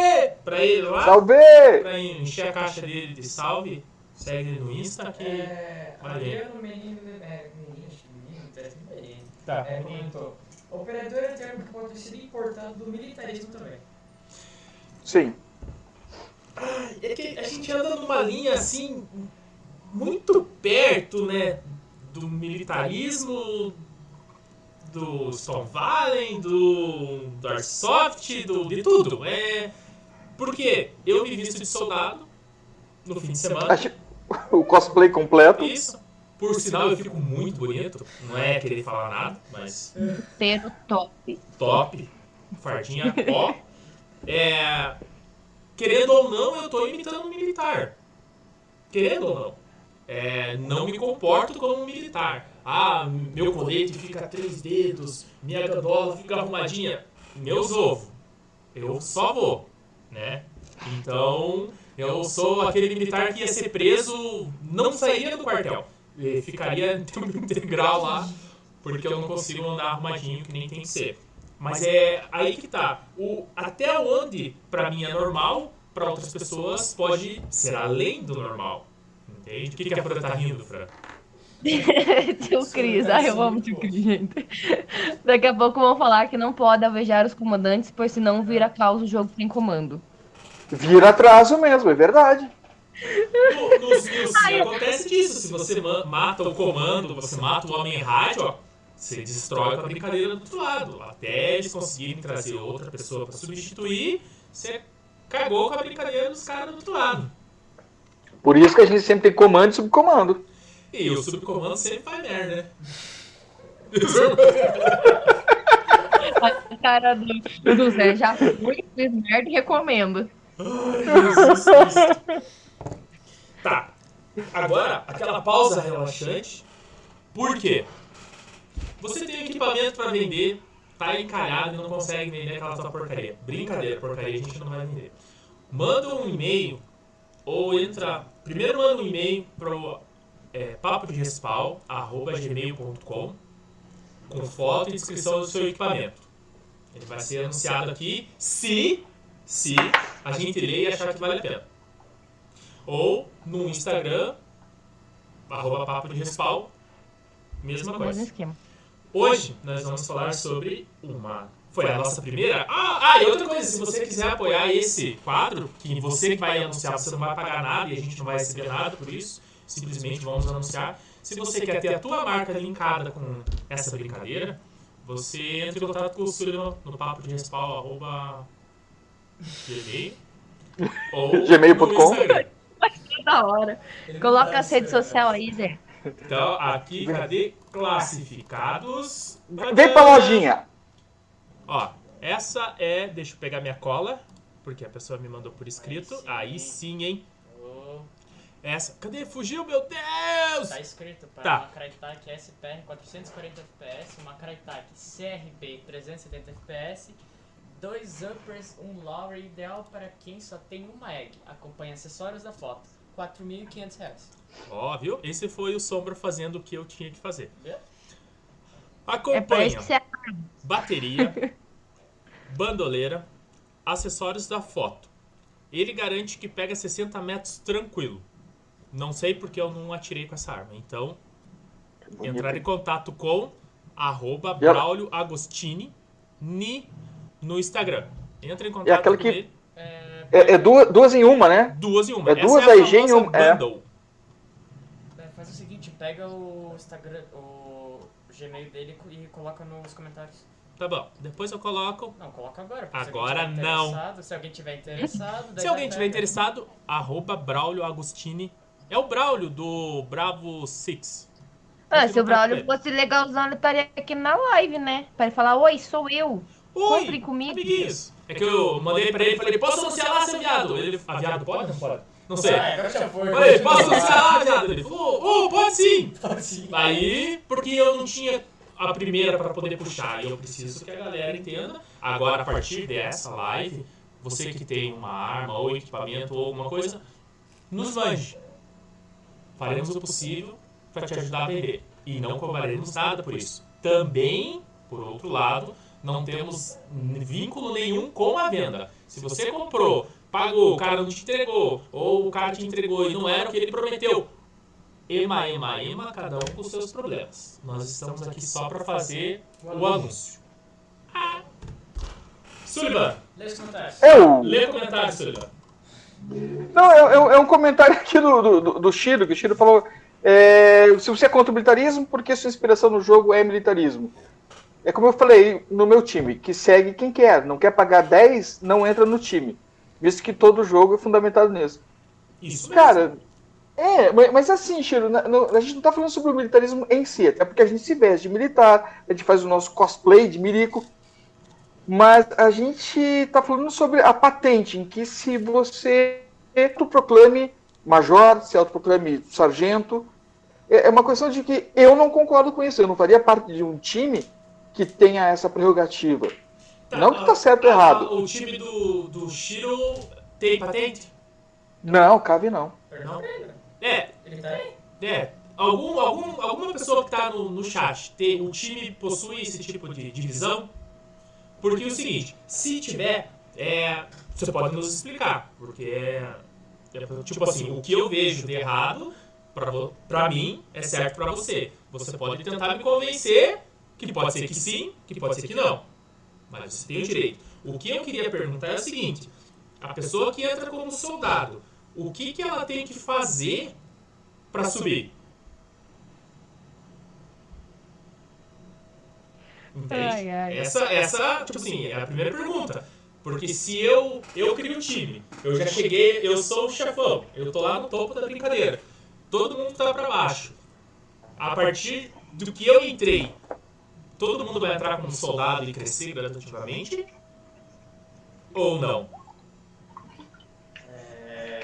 pra ele lá. Salve! Pra encher a caixa dele de salve. Segue ele no Insta que. É, Valeu. Adriano Menino, é, menino, menino, tá tudo bem. Tá. É, comentou. Operador é termo que pode ter sido importado do militarismo também. Sim. É que a gente anda numa linha assim, muito perto, né? Do militarismo, do Stone Valley, do, do Airsoft, do, de tudo. É, porque eu me visto de soldado no fim de semana. Acho- O cosplay completo. Isso. Por sinal, eu fico muito bonito. Não é querer falar nada, mas Inteiro top. top. Fardinha ó. É, querendo ou não, eu tô imitando um militar. Querendo ou não. É, não me comporto como um militar. Ah, meu colete fica três dedos, minha gandola fica arrumadinha. Meus ovos. Eu só vou, né? Então, eu sou aquele militar que ia ser preso, não sairia do quartel. E ficaria [LAUGHS] tempo integral lá, porque eu não consigo andar arrumadinho que nem tem que ser. Mas é aí que tá. O, até onde pra mim é normal, pra outras pessoas pode ser além do normal. Entende? O que, que a Fran tá rindo, Fran? [LAUGHS] tio Cris, ai eu amo tio Cris, gente. [LAUGHS] Daqui a pouco vão falar que não pode alvejar os comandantes, pois senão vira caos o jogo sem comando. Vira atraso mesmo, é verdade. No, nos [LAUGHS] acontece disso. Se você ma- mata o comando, você mata o homem rádio, ó, você destrói com a brincadeira do outro lado. Até eles conseguirem trazer outra pessoa pra substituir, você cagou com a brincadeira dos caras do outro lado. Por isso que a gente sempre tem comando e subcomando. E o subcomando sempre faz merda, né? A [LAUGHS] cara do, do Zé já foi, fez merda e recomendo. Tá. Agora, aquela pausa relaxante. Por quê? Você tem equipamento pra vender, tá encalhado e não consegue vender aquela tua porcaria. Brincadeira, porcaria a gente não vai vender. Manda um e-mail ou entra. Primeiro manda um e-mail pro é, gmail.com com foto e descrição do seu equipamento. Ele vai ser anunciado aqui se, se a gente ler e achar que vale a pena. Ou no Instagram, arroba papo de respawn, mesma coisa. Hoje nós vamos falar sobre uma. Foi a nossa primeira. Ah, ah, e outra coisa, se você quiser apoiar esse quadro, que você que vai anunciar, você não vai pagar nada e a gente não vai receber nada por isso, simplesmente vamos anunciar. Se você quer ter a tua marca linkada com essa brincadeira, você entra em contato com o Sullivan no papo de respawn, arroba gmail, [LAUGHS] ou Gmail.com. no. [LAUGHS] Da hora. Coloca as redes sociais aí, Zé. Então, aqui, cadê classificados? Vem pra lojinha. Ó, essa é. Deixa eu pegar minha cola, porque a pessoa me mandou por escrito. Aí sim, hein? Essa. Cadê? Fugiu, meu Deus! Tá escrito para Tá. uma Crytek SPR 440 FPS, uma Crytek CRB 370 FPS, dois uppers, um lower ideal para quem só tem uma egg. Acompanha acessórios da foto. 4.500 reais. Ó, viu? Esse foi o Sombra fazendo o que eu tinha que fazer. Viu? É Acompanha você bateria, [LAUGHS] bandoleira, acessórios da foto. Ele garante que pega 60 metros tranquilo. Não sei porque eu não atirei com essa arma. Então, entrar em contato com arroba Braulio Agostini ni, no Instagram. Entra em contato É aquela com que- ele. É, É, é duas, duas em uma, né? Duas em uma. É duas é a AIG em famosa uma, é. é, faz o seguinte, pega o Instagram, o Gmail dele e coloca nos comentários. Tá bom, depois eu coloco. Não, coloca agora. porque se Agora não. interessado- Se alguém tiver interessado, [LAUGHS] daí Se alguém tiver interessado, arroba Braulio Agostini. É o Braulio do Bravo Six. Ah, se o Braulio fosse legalzão, ele estaria aqui na live, né? Pra ele falar, oi, sou eu. Oi, Comprem comigo. amiguinhos. É que eu mandei pra ele e falei, posso anunciar lá, seu viado? Ele, ah, viado pode? Não pode. Não sei. Ah, agora já foi. Falei, posso anunciar lá, viado? Ele falou, oh, pode sim. Pode sim. Aí, porque eu não tinha a primeira pra poder puxar, e eu preciso que a galera entenda. Agora, a partir dessa live, você que tem uma arma ou equipamento ou alguma coisa, nos mande. Faremos o possível para te ajudar a vender. E não cobraremos nada por isso. Também, por outro lado, não temos vínculo nenhum com a venda. Se você comprou, pagou, o cara não te entregou, ou o cara te entregou e não era o que ele prometeu, Ema, ema, ema, cada um com seus problemas. Nós estamos aqui só para fazer o anúncio. Ah. Sullivan, Lê os comentários. Eu. lê comentário, Sullivan. Não, é, é- é um comentário aqui do, do, do- Shiro, que o Shiro falou. é, se você é contra o militarismo, porque sua inspiração no jogo é militarismo. É como eu falei no meu time, que segue quem quer. Não quer pagar 10, não entra no time. Visto que todo jogo é fundamentado nisso. Isso mesmo. Cara, é, mas, assim, no- a gente não tá falando sobre o militarismo em si, até porque a gente se veste de militar, a gente faz o nosso cosplay de milico, mas a gente tá falando sobre a patente, em que se você autoproclame major, se autoproclame sargento, é é uma questão de que eu não concordo com isso, eu não faria parte de um time que tenha essa prerrogativa. não que tá certo ou ah, errado. O time do, do Shiro tem patente? Não, cabe não. É, Ele tá é. Algum, algum, alguma pessoa que tá no, no chat, tem, o time possui esse tipo de divisão? Porque é o seguinte, se tiver, é, você pode nos explicar. Porque é, é, tipo assim, o que eu vejo de errado, pra mim, é certo pra você. Você pode tentar me convencer que pode ser que sim, que pode ser que não. Mas você tem o direito. O que eu queria perguntar é o seguinte: a pessoa que entra como soldado, o que, que ela tem que fazer pra subir? Entende? Ai, ai. Essa, essa, tipo assim, é a primeira pergunta. Porque se eu, eu crio um time, eu já cheguei, eu sou o chefão, eu tô lá no topo da brincadeira. Todo mundo tá pra baixo. A partir do que eu entrei, todo mundo vai entrar como soldado e crescer gradativamente? Ou não? É...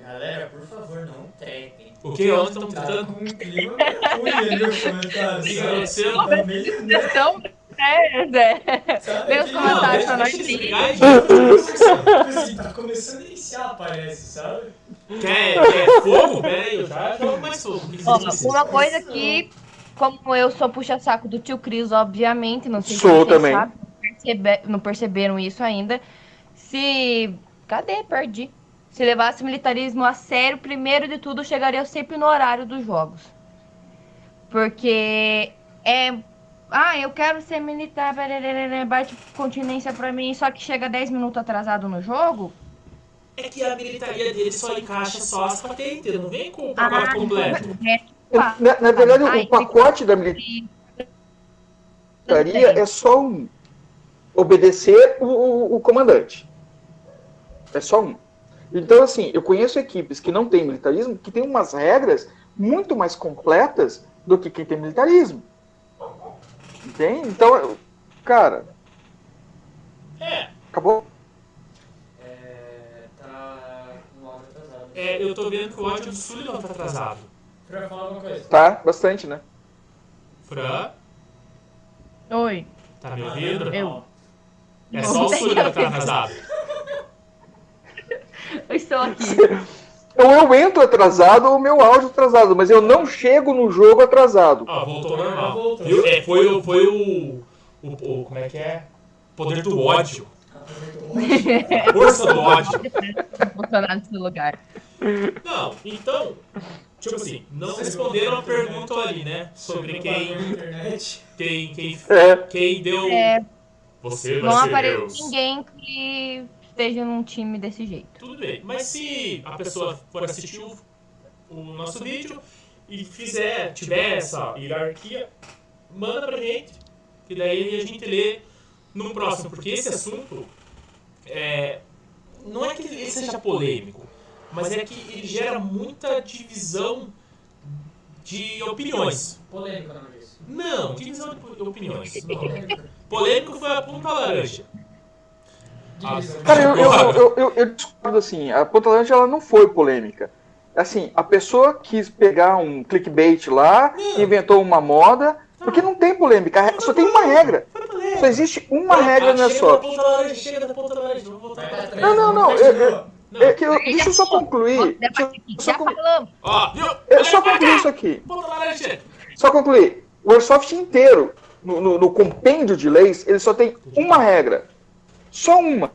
Galera, por favor, não tretem. O que ontem estão Tá tentando? com um clima ruim ali os comentários. O que sabe? aconteceu? Tá meio, né? Então, é, Zé. Sabe Meus aquele- comentários pra nós sim. Tipo tá começando a iniciar, parece, sabe? Quer, quer fogo? Aí, eu já jogo mais fogo. Uma coisa que, como eu sou puxa-saco do tio Cris, obviamente, não sei se Sou vocês também. sabem, não perceberam isso ainda. Se. Cadê? Perdi. Se levasse o militarismo a sério, primeiro de tudo, chegaria sempre no horário dos jogos. Porque é. Ah, eu quero ser militar, bate continência pra mim, só que chega 10 minutos atrasado no jogo. É que a militaria dele só encaixa só as patentes, não vem com o Ah, pacote completo. é, Na, na verdade, Ai, o pacote da militaria é só um. Obedecer o, o- o comandante. É só um. Então, assim, eu conheço equipes que não têm militarismo, que têm umas regras muito mais completas do que quem tem militarismo. Entende? Então, cara, É, acabou. É. Tá com o áudio atrasado. é, eu tô vendo que o ódio do Sullivan tá atrasado. Pra falar alguma coisa. Tá? Bastante, né? Fran, Oi. tá me ouvindo? Eu. É só o Sullivan que tá atrasado. [LAUGHS] Eu estou aqui. Ou [LAUGHS] eu entro atrasado ou meu áudio atrasado, mas eu não chego no jogo atrasado. Ó, voltou normal. Voltou. Viu? É, foi, o- foi o, o, o- Como é que é? Poder do ódio. [LAUGHS] Força do ódio. funcionar nesse lugar. Não, então. Tipo assim, não responderam a pergunta ali, né? Sobre quem. Quem, quem, É, quem deu. É, Você vai não ser aparece Deus. ninguém que esteja num time desse jeito. Tudo bem. Mas se a pessoa for assistir o, o nosso vídeo e fizer, tiver essa hierarquia, manda pra gente, que daí a gente lê no próximo, porque esse assunto é, não é que ele seja polêmico, mas é que ele gera muita divisão de opiniões. Polêmico o nome disso. Não, divisão de opiniões. Não. Polêmico foi a ponta laranja. Cara, eu, eu, eu, eu, eu discordo assim, a Ponta Laranja ela não foi polêmica. Assim, a pessoa quis pegar um clickbait lá, inventou uma moda, porque não tem polêmica, só tem uma regra. Só existe uma regra voltar pra trás. Não, não, não, eu- eu- Não. É que eu- deixa eu só concluir. Só, Já con- falamos. Ó, viu? é, só concluir isso aqui. Só concluir. O Airsoft inteiro, no, no- no compêndio de leis, ele só tem uma regra. Só uma.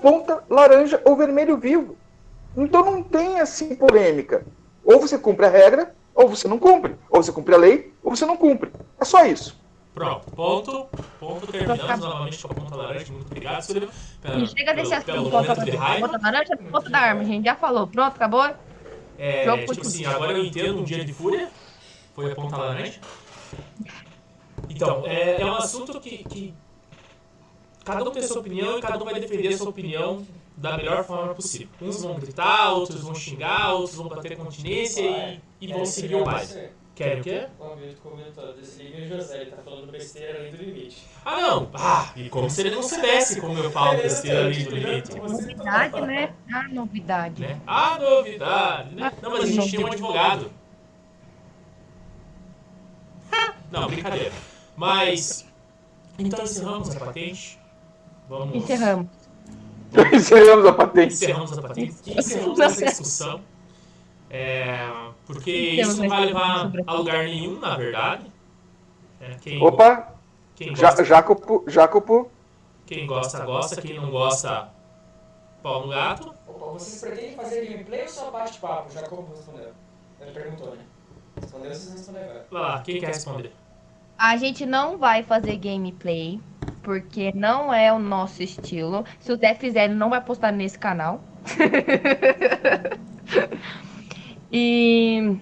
Ponta laranja ou vermelho vivo. Então não tem assim polêmica. Ou você cumpre a regra, ou você não cumpre. Ou você cumpre a lei, ou você não cumpre. É só isso. Pronto, ponto. Ponto, terminamos novamente com a ponta laranja. Muito obrigado, Silvio. E chega desse pelo- pelo assunto, ponta de raiva. ponta laranja, ponta da arma, a gente já falou. Pronto, acabou? É, Jogo tipo assim, agora eu entendo um dia de fúria. Foi a ponta laranja. Então, é, é um assunto que, que cada um tem sua opinião e cada um vai defender a sua opinião da melhor forma possível. Uns vão gritar, outros vão xingar, outros vão bater continência e, e vão seguir o baile. Querem o quê? O Hamilton comentou, desliga o José, ele tá falando besteira além do limite. Ah, não! Ah, e como se ele não soubesse como eu falo besteira ali do limite. Novidade, né? Ah, novidade. Né? Ah, novidade, né? Não, mas a gente tem um advogado. Não, brincadeira. Mas. Então encerramos a patente. Vamos. Encerramos. Encerramos a patente. Encerramos a patente. Encerramos essa discussão. É, porque isso não vai levar a lugar nenhum, na verdade. É, quem, Opa, quem, Ja- gosta, Jacopo, Jacopo. quem gosta, gosta. Quem não gosta, pau no gato. Opa, vocês pretendem fazer gameplay ou só bate-papo? Já como respondeu? Ele perguntou, né? Respondeu, vocês responderam agora. Vai lá, quem quer responder? A gente não vai fazer gameplay, porque não é o nosso estilo. Se o Zé fizer, ele não vai postar nesse canal. [LAUGHS] e.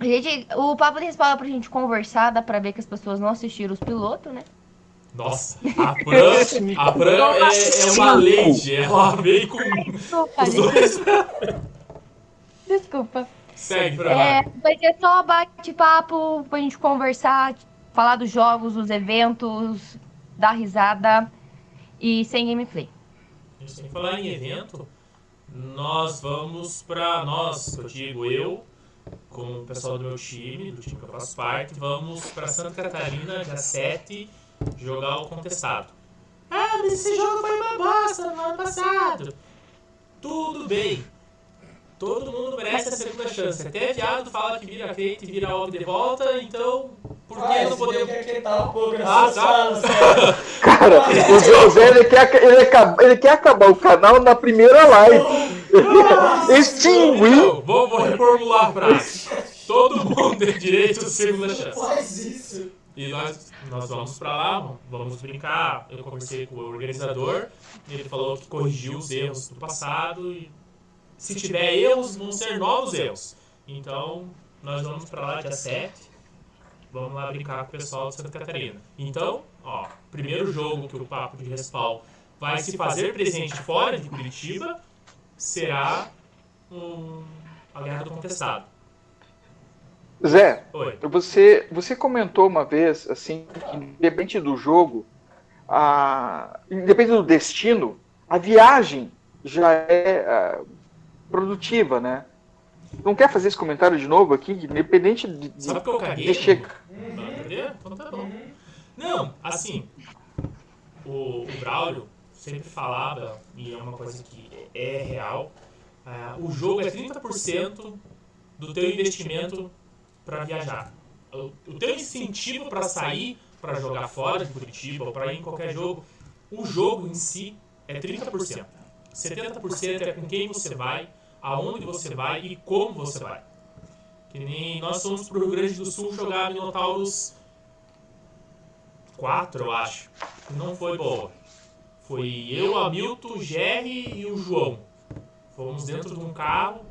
A gente, o Papo de Respalda pra gente conversar, dá pra ver que as pessoas não assistiram os pilotos, né? Nossa, [LAUGHS] a Fran, a Fran é, é uma lady, ela veio com Desculpa, os gente. dois. Desculpa. Segue, Fran. É, vai ser só bate-papo pra gente conversar, falar dos jogos, dos eventos, dar risada e sem gameplay. Sem falar em evento, nós vamos pra nós, eu digo eu, com o pessoal do meu time, do time que eu faço parte, vamos pra Santa Catarina, dia 7, jogar o contestado. Ah, mas esse jogo foi uma bosta no ano passado. Tudo bem. Todo mundo merece a segunda chance. Até viado fala que vira feito e vira obra de volta, então por que não podemos. quer quietar um pouco Ah, tá. né? Cara, o José ele quer, ele, acaba- ele quer acabar o canal na primeira live. Extinguir. Então, vou, vou reformular a frase. Todo mundo tem direito à segunda chance. Faz isso. E nós, nós vamos pra lá, vamos brincar. Eu conversei com o organizador, e ele falou que corrigiu os erros do passado e se tiver erros, vão ser novos erros. Então, nós vamos pra lá dia 7. Vamos lá brincar com o pessoal de Santa Catarina. Então, ó, primeiro jogo que o Papo de Respal vai se fazer presente fora de Curitiba será um, a Guerra do Contestado. Zé, Oi. você, você comentou uma vez, assim, que independente do jogo, a, independente do destino, a viagem já é ah, produtiva, né? Não quer fazer esse comentário de novo aqui, independente de, de, Sabe que eu caguei? de entendeu? Então tá bom. Não, assim, o, o Braulio sempre falava, e é uma coisa que é real, ah, o jogo é 30% do teu investimento para viajar. O, o teu incentivo para sair, para jogar fora de Curitiba, ou para ir em qualquer jogo, o jogo em si é 30%. 70% é com quem você vai, aonde você vai e como você vai. Que nem nós fomos pro Rio Grande do Sul jogar Minotauros 4, eu acho. Não foi boa. Foi eu, Hamilton, o Jerry e o João. Fomos dentro de um carro,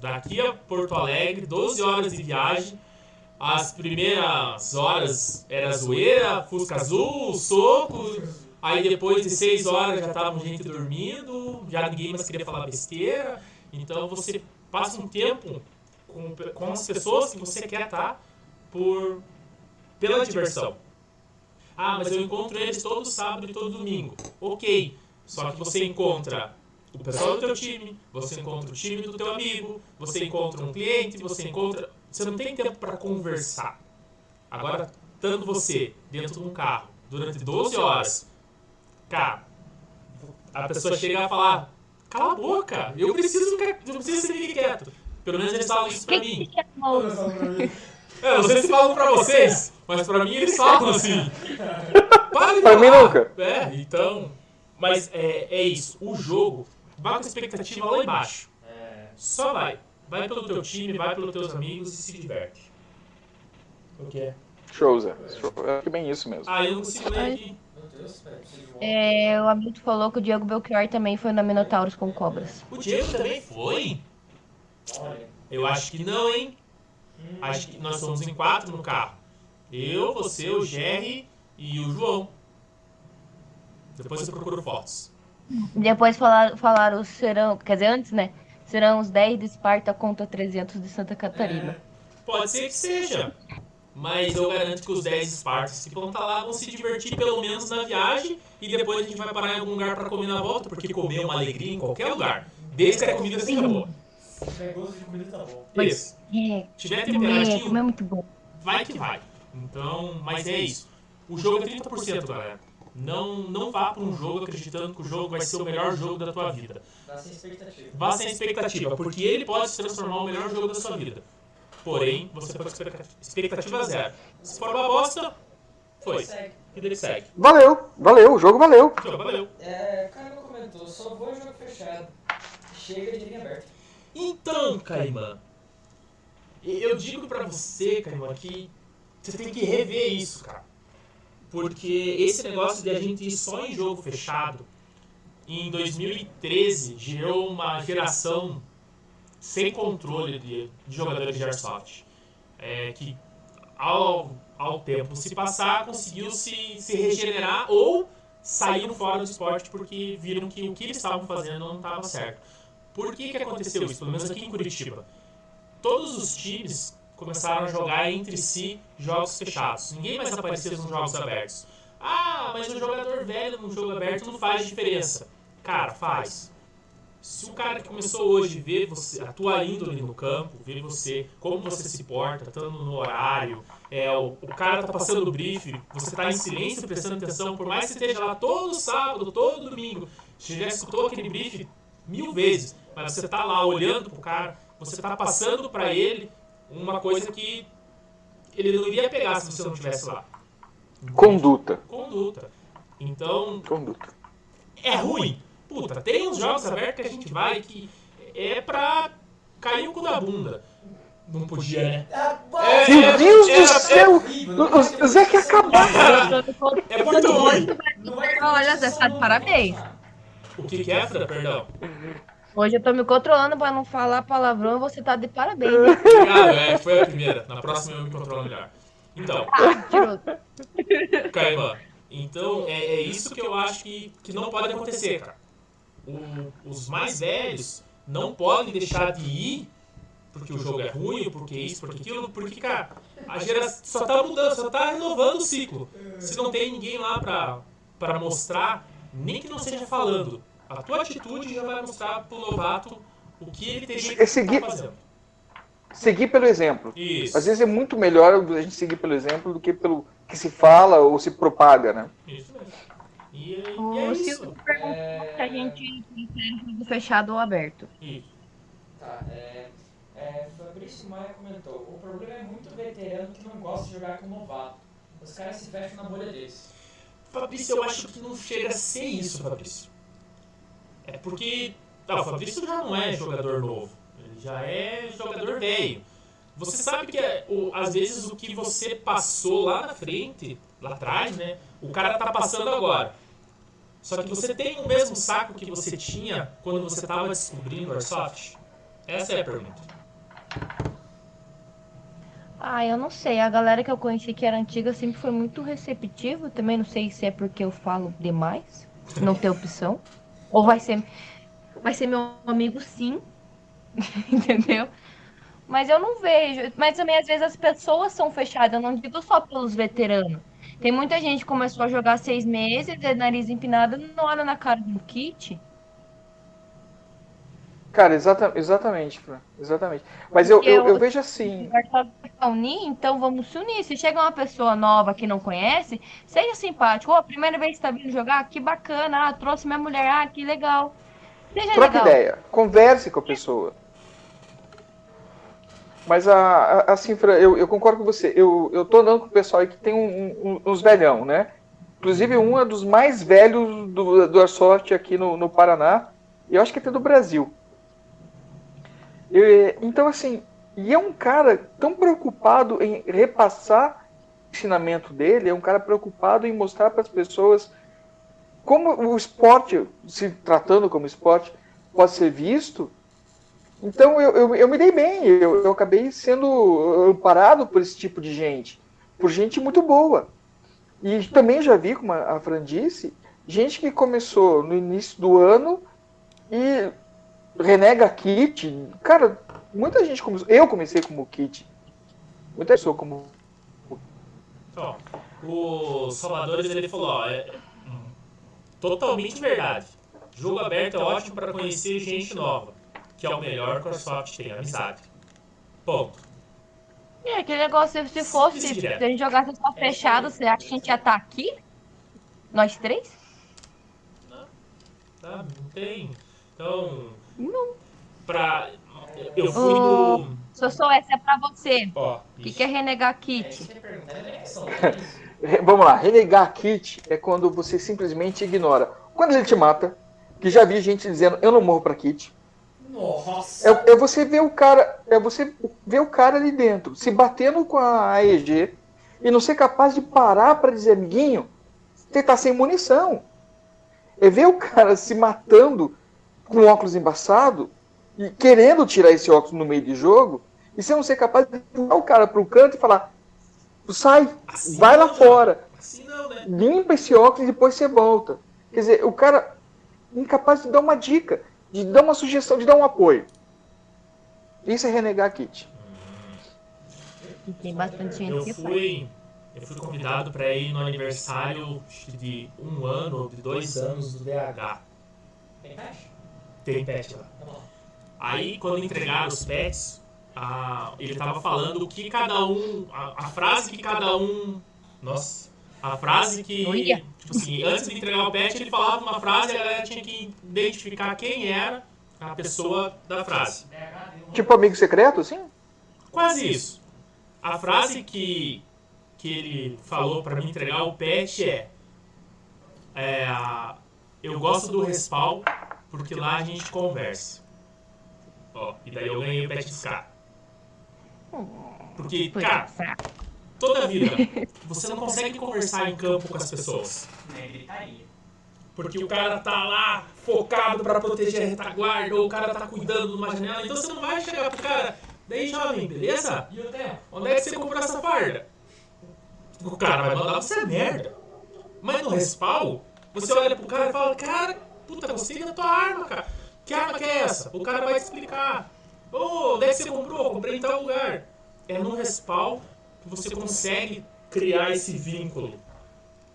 Daqui a Porto Alegre, 12 horas de viagem. As primeiras horas era zoeira, Fusca Azul, soco. Aí depois de 6 horas já estavam gente dormindo, já ninguém mais queria falar besteira. Então você passa um tempo com, com as pessoas que você quer estar por, pela diversão. Ah, mas eu encontro eles todo sábado e todo domingo. Ok, só que você encontra o pessoal do teu time, você encontra o time do teu amigo, você encontra um cliente, você encontra... Você não tem tempo para conversar. Agora, estando você dentro de um carro durante 12 horas, cara, a pessoa chega a falar, cala a boca, eu preciso, eu preciso ser quieto. Pelo menos eles falam isso pra mim. É, não sei se falam pra vocês, mas pra mim eles falam assim. Para de Pra mim falar. nunca. É, então. Mas é, é isso. O jogo, vai com a expectativa lá embaixo. Só vai. Vai pelo teu time, vai pelos teus amigos e se diverte. O que é? Show, Zé. Show. É que bem isso mesmo. Ah, eu não consigo ler aqui. É, o amigo falou que o Diego Belchior também foi na Minotauros com cobras. O Diego também foi? Eu acho que não, hein? Acho que nós somos em quatro no carro. Eu, você, o Jerry e o João. Depois eu procuro fotos. Depois falaram, falaram serão, quer dizer, antes, né? Serão os 10 de Esparta contra 300 de Santa Catarina. Pode ser que seja. Mas eu garanto que os 10 Spartans que vão estar lá vão se divertir pelo menos na viagem e depois a gente vai parar em algum lugar para comer na volta, porque comer é uma alegria em qualquer lugar. Desde que a comida seja boa. Se tiver gosto de comida, tá bom. Isso. É, Se tiver temperadinho, comer é muito bom. vai que vai. Então, mas é isso. O jogo é 30%, galera. Não, não vá para um jogo acreditando que o jogo vai ser o melhor jogo da tua vida. Dá sem expectativa. Vá sem expectativa, porque ele pode se transformar no melhor jogo da sua vida. Porém, você foi com expectativa- zero. Se for uma bosta, foi. Segue. E dele segue. Valeu, valeu, o jogo valeu. Então, valeu. É, o cara comentou, só vou em jogo fechado. Chega de linha aberta. Então, Caimã, eu digo pra você, Caimã, que você tem que rever isso, cara. Porque esse negócio de a gente ir só em jogo fechado, em 2013, gerou uma geração sem controle de, de jogadores de Airsoft. É, que ao, ao tempo se passar, conseguiu se, se regenerar ou saíram fora do esporte porque viram que o que eles estavam fazendo não estava certo. Por que, que aconteceu isso? Pelo menos aqui em Curitiba. Todos os times começaram a jogar entre si jogos fechados. Ninguém mais aparecia nos jogos abertos. Ah, mas o jogador velho no jogo aberto não faz diferença. Cara, faz. Se o cara que começou hoje vê você, a tua índole no campo, vê você, como você se porta, estando no horário, é, o, o cara tá passando o brief, você tá em silêncio prestando atenção, por mais que você esteja lá todo sábado, todo domingo, você já escutou aquele brief mil vezes, mas você tá lá olhando pro cara, você tá passando para ele uma coisa que ele não iria pegar se você não estivesse lá. Conduta. Conduta. Então, Conduta. é ruim. Puta, tem uns jogos abertos que a gente vai que é pra cair o cu da bunda. Não podia, né? Ah, É, Meu Deus é, do céu! horrível, não O Zé quer acabar. É muito ruim. Olha, Zé, tá de parabéns. O que que é, Fran? Perdão. Hoje eu tô me controlando pra não falar palavrão, você tá de parabéns. Obrigado, é, foi a primeira. Na próxima eu me controlo melhor. Então, Mentiroso. Caimã, então é, é isso que eu acho que, que não pode acontecer, cara. O- os mais velhos não podem deixar de ir porque o jogo é ruim, porque isso, porque aquilo, porque, cara, a geração só tá mudando, só tá renovando o ciclo. Se não tem ninguém lá pra, pra mostrar, nem que não seja falando, a tua atitude já vai mostrar pro novato o que ele teria que É seguir- estar fazendo. Seguir pelo exemplo. Isso. Às vezes é muito melhor a gente seguir pelo exemplo do que pelo que se fala ou se propaga, né? Isso mesmo. E, e O é Silvio isso. perguntou se a gente prefere jogo fechado ou aberto. Isso. Tá, é, é, Fabrício Maia comentou: o problema é muito veterano que não gosta de jogar com novato. Os caras se fecham na bolha deles. Fabrício, eu acho que não chega a ser isso, Fabrício. É porque. Tá, o Fabrício já não é jogador novo. Ele já é jogador velho. Você sabe que é, o- às vezes o que você passou lá na frente, lá atrás, né? O cara tá passando agora. Só que você tem o mesmo saco que você tinha quando você tava descobrindo o Airsoft. Essa é a pergunta. Ah, eu não sei. A galera que eu conheci que era antiga sempre foi muito receptiva. Também não sei se é porque eu falo demais, não tem opção. [LAUGHS] Ou vai ser, vai ser meu amigo sim. [LAUGHS] Entendeu? Mas eu não vejo. Mas também às vezes as pessoas são fechadas. Eu não digo só pelos veteranos. Tem muita gente que começou a jogar seis meses, de nariz empinado, não olha na cara do kit. Cara, exata, exatamente, exatamente. Mas eu, eu, eu vejo assim. Unir, então vamos se unir. Se chega uma pessoa nova que não conhece, seja simpático. Ô, a primeira vez que você tá vindo jogar, que bacana. Ah, trouxe minha mulher, ah, que legal. Seja Troque legal. ideia, converse com a pessoa. Mas a, a- assim, eu, eu concordo com você. Eu, eu tô andando com o pessoal aí que tem um- um- uns velhão, né? Inclusive um é dos mais velhos do, do Airsoft aqui no, no Paraná. E eu acho que até do Brasil. E, então, assim, e é um cara tão preocupado em repassar o ensinamento dele, é um cara preocupado em mostrar para as pessoas como o esporte, se tratando como esporte, pode ser visto. Então eu, eu, eu me dei bem, eu, eu acabei sendo amparado por esse tipo de gente, por gente muito boa. E também já vi, como a Fran disse, gente que começou no início do ano e renega kit. Cara, muita gente começou. Eu comecei como kit. Muita pessoa como. Ó, o Salvadores ele falou, ó, é hum, totalmente verdade. Jogo aberto é ótimo para conhecer gente nova, que é o melhor que a Soft tem, amizade. Ponto. É, aquele negócio, se fosse, se a gente jogasse só fechado, você acha que a gente ia estar aqui? Nós três? Tá? Não tem. Então, Não. pra. Eu fui no. Se eu sou essa, é pra você. Ó, O que, isso. que é renegar É kit? É é. Re- [LAUGHS] Vamos lá, renegar kit é quando você simplesmente ignora. Quando ele te mata, que já vi gente dizendo eu não morro pra kit. Nossa! É, é você ver o cara, é você ver o cara ali dentro, se batendo com a AEG e não ser capaz de parar para dizer, amiguinho, você tá sem munição. É ver o cara se matando com óculos embaçado e querendo tirar esse óculos no meio de jogo e você não ser capaz de pular o cara para o canto e falar, sai, Assim vai lá não, fora, Assim não, né? limpa esse óculos e depois você volta. Quer dizer, o cara incapaz de dar uma dica, de dar uma sugestão, de dar um apoio. Isso é renegar kit. E tem bastante gente Eu que fui, eu fui convidado para ir no aniversário de um ano ou de dois anos do DH. Tem caixa? Tem pet lá. Tá bom. Aí, quando entregaram os pets, a- ele tava falando o que cada um. A, a frase que cada um. Nossa. A frase que. Tipo assim, antes de entregar o pet, ele falava uma frase e a galera tinha que identificar quem era a pessoa da frase. Tipo amigo secreto, assim? Quase isso. A frase que, que ele falou pra mim entregar o pet é, é a- Eu gosto do respawn porque lá a gente conversa. Ó, e daí eu ganhei o pet desse cara. Porque, cara, toda vida [LAUGHS] você não consegue conversar em campo com as pessoas. Gritaria. Porque o cara tá lá focado pra proteger a retaguarda, ou o cara tá cuidando de uma janela, então você não vai chegar pro cara. Daí, jovem, beleza? E o tempo? Onde é que você comprou essa farda? O cara vai mandar você a merda. Mas no respawn, você olha pro cara e fala, cara, puta, gostei da tua arma, cara. Que arma que é essa? O cara vai te explicar. Ô, onde é que você comprou? Comprei em tal lugar. É no respawn que você consegue criar esse vínculo.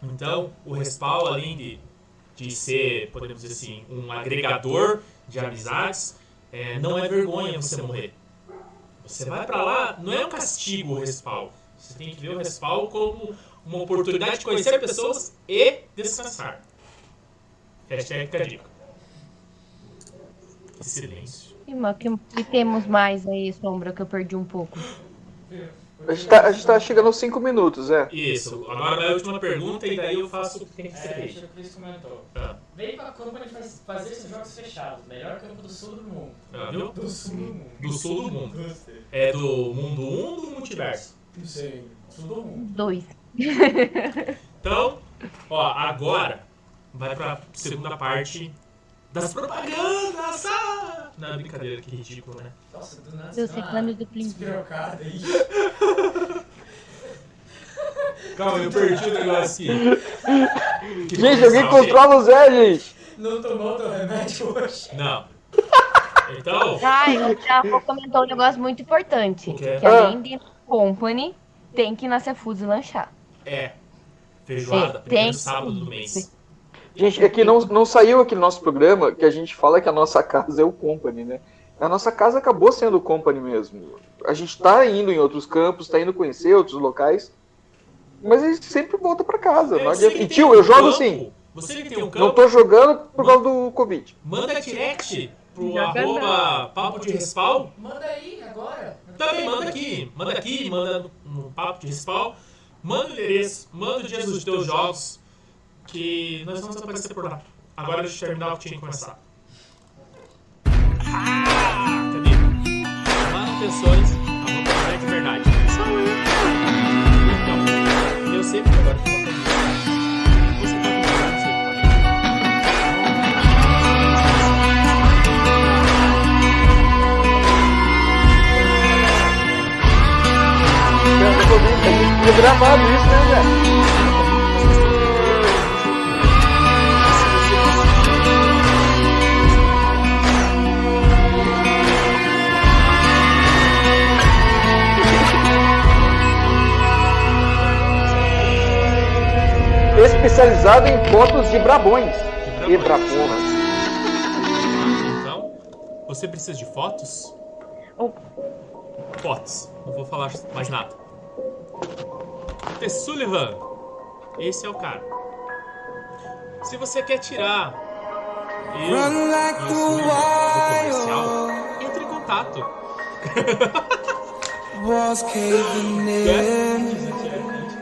Então, o respawn, além de, de ser, podemos dizer assim, um agregador de amizades, é, não é vergonha você morrer. Você vai pra lá, não é um castigo o respawn. Você tem que ver o respawn como uma oportunidade de conhecer pessoas e descansar. Hashtag fica a dica. Silêncio. E, que, que temos mais aí, Sombra, que eu perdi um pouco? A gente tá, a gente tá chegando aos 5 minutos, é. Isso, agora vai a última pergunta e daí eu faço o que tem que ser É, feito. isso que o Chris comentou. Ah, Veio pra Company faz- fazer esses jogos fechados. Melhor campo do sul do mundo. ah, viu? Do sul do mundo. Do sul do mundo. É do mundo 1 ou do multiverso? Não sei. Sul do mundo. Dois. Então, ó, agora vai pra segunda parte das propagandas. Ah! Não, brincadeira, que ridículo, né? Nossa, do nada. Dos deu uma reclames do Plim. Despirocada aí. [LAUGHS] Calma, eu perdi o negócio aqui. Que [LAUGHS] Gente, alguém controla o Zé, gente. Não tomou teu remédio hoje. Não. Então, Ai, o Thiago comentou um negócio muito importante. O quê? Que além de company, tem que ir na Seafoods lanchar. é. Feijoada, Tem- primeiro tem sábado sim. do mês. Gente, é que não, não saiu aqui no nosso programa que a gente fala que a nossa casa é o company, né? A nossa casa acabou sendo o company mesmo. A gente tá indo em outros campos, tá indo conhecer outros locais, mas a gente sempre volta pra casa. Não Você adianta. E tio, um eu jogo assim. Você que tem um Não campo, tô jogando por causa do Covid. manda direct pro Joga arroba papo de respawn. Manda aí, agora. Também manda aqui, manda aqui, manda no, no papo de respawn. Manda o endereço, manda o dia dos teus jogos, que nós vamos aparecer por lá. Agora deixa eu terminar o que tinha que começar. Ah, cadê? Manutenções, a é de verdade. Então, eu sei que agora que eu tô Você tá com Especializado em fotos de brabões e brabonas. Então, você precisa de fotos? Oh. Fotos. Não vou falar mais nada. T. Sullivan. Esse é o cara. Se você quer tirar eu Run like comercial, entre em contato. Walls caving [LAUGHS] in.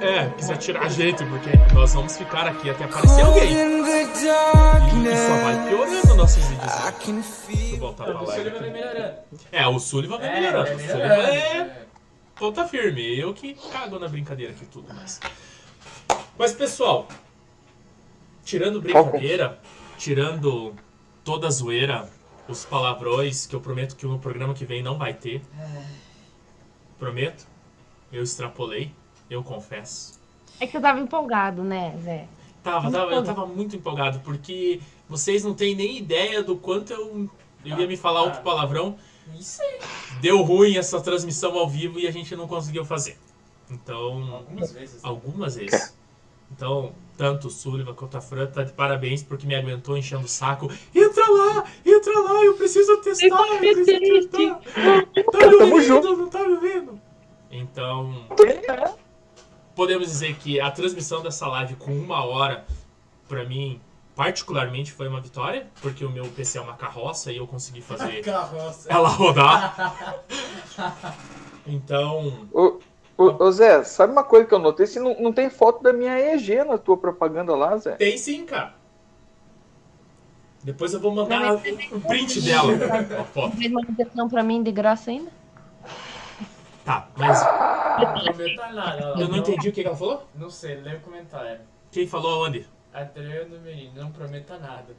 É, quiser tirar jeito, porque nós vamos ficar aqui até aparecer alguém. E só vai piorando nossos vídeos. Can Deixa eu voltar pra O live. Sullivan vai aqui. melhorando. É, o Sullivan vai É, melhorando. vai O Sullivan é É. ponta firme. Eu que cago na brincadeira aqui tudo mais. Mas pessoal, tirando brincadeira, tirando toda a zoeira, os palavrões que eu prometo que no programa que vem não vai ter. Prometo. Eu extrapolei, eu confesso. É que eu tava empolgado, né, Zé? Tava, tava, eu tava muito empolgado, porque vocês não têm nem ideia do quanto eu, eu ia me falar outro palavrão. Isso aí. Deu ruim essa transmissão ao vivo e a gente não conseguiu fazer. Então, Algumas vezes. algumas vezes. Então, tanto o Sullivan quanto a Fran tá de parabéns porque me aguentou enchendo o saco. Entra lá, entra lá, eu preciso testar, eu preciso testar. Tá me ouvindo, não tá me ouvindo? Então, podemos dizer que a transmissão dessa live com uma hora, pra mim, particularmente foi uma vitória, porque o meu PC é uma carroça e eu consegui [LAUGHS] fazer Carroça. ela rodar. [LAUGHS] Então, Ô, ô, ô, Zé, sabe uma coisa que eu notei? Se não, não tem foto da minha EG na tua propaganda lá, Zé. tem sim, cara. Depois eu vou mandar Não, um print dela. a foto. Fez manutenção pra mim de graça ainda? Tá, mas Não prometa nada. eu não entendi o que ela falou. Não sei, lê o comentário. Quem falou onde? Adriano Menino, não prometa nada.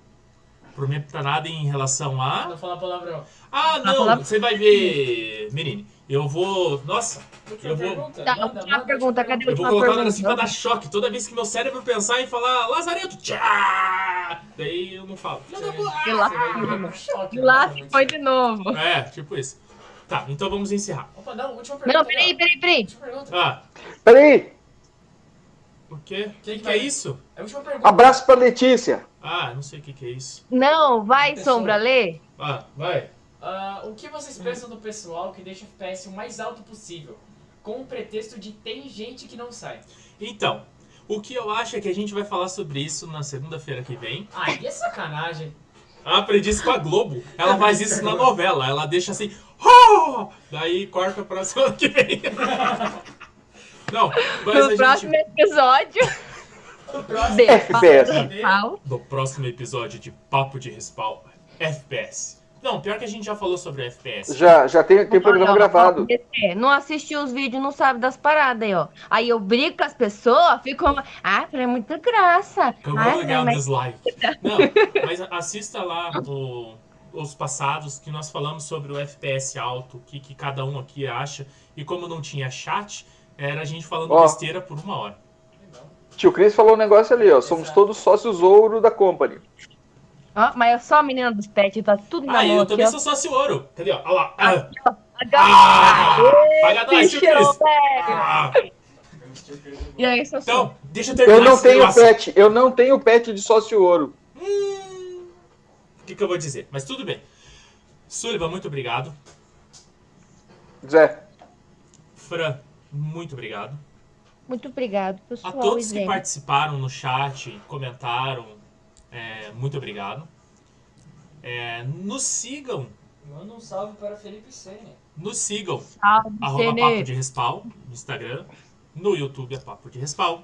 Prometa nada em relação a. Não fala palavrão. Ah, não, palavra- você vai ver, menine. Eu vou. Nossa, Última Eu vou- pergunta. Tá, manda, última manda, pergunta, cadê eu vou colocar um pergunta. negocinho pra dar choque. Toda vez que meu cérebro pensar em falar Lazareto, tchá! Daí eu não falo. Lá, um choque, e lá né? se foi de novo. É, tipo isso. Tá, então vamos encerrar. Opa, não, última pergunta. Não, peraí, peraí, peraí. Última pergunta. Ah, Peraí, o quê? O que, que que é isso? É a última pergunta. abraço pra Letícia. Ah, não sei o que, que é isso. Não, vai. Sombra, lê. Ah, vai. Ah, o que vocês pensam do pessoal que deixa o FPS o mais alto possível? Com o pretexto de tem gente que não sai. Então, o que eu acho é que a gente vai falar sobre isso na segunda-feira que vem. Aí é sacanagem. Ah, aprendi isso com a Globo. Ela faz isso na novela. Ela deixa assim. "Oh!" Daí corta pra semana que vem. Não, mas No a próximo gente. episódio O próximo FPS. No próximo episódio de Papo de Respawn FPS. Não, pior que a gente já falou sobre FPS. Já, já tem, tem programa gravado. Não assistiu os vídeos, não sabe das paradas aí, ó. Aí eu brigo com as pessoas, fico. Ah, é muita graça. Eu Ai, vou ligar um mas... dislike. [LAUGHS] Não, mas assista lá o- os passados que nós falamos sobre o FPS alto, o que, que cada um aqui acha. E como não tinha chat, era a gente falando Ó. besteira por uma hora. Tio Cris falou um negócio ali, ó. Somos Exato. todos sócios ouro da Company. Ó, mas eu sou a menina dos pets, tá tudo na Ah, mão eu aqui, também ó. sou sócio ouro. Cadê? ó? Olha lá. Ah, Aqui, ó. ah, paga nós, tio Bichão, Cris. velho. Ah, E aí, seu então, deixa eu terminar Eu não tenho negócio. pet, eu não tenho pet de sócio ouro. Hum, O que, que eu vou dizer? Mas tudo bem. Sullivan, muito obrigado. Zé, Fran, muito obrigado. Muito obrigado, A pessoal. todos e que participaram no chat, comentaram, é, muito obrigado. É, nos sigam, Manda um salve para Felipe Sene. nos sigam, Salve, arroba. Papo de Respawn, no Instagram, no YouTube é Papo de Respawn.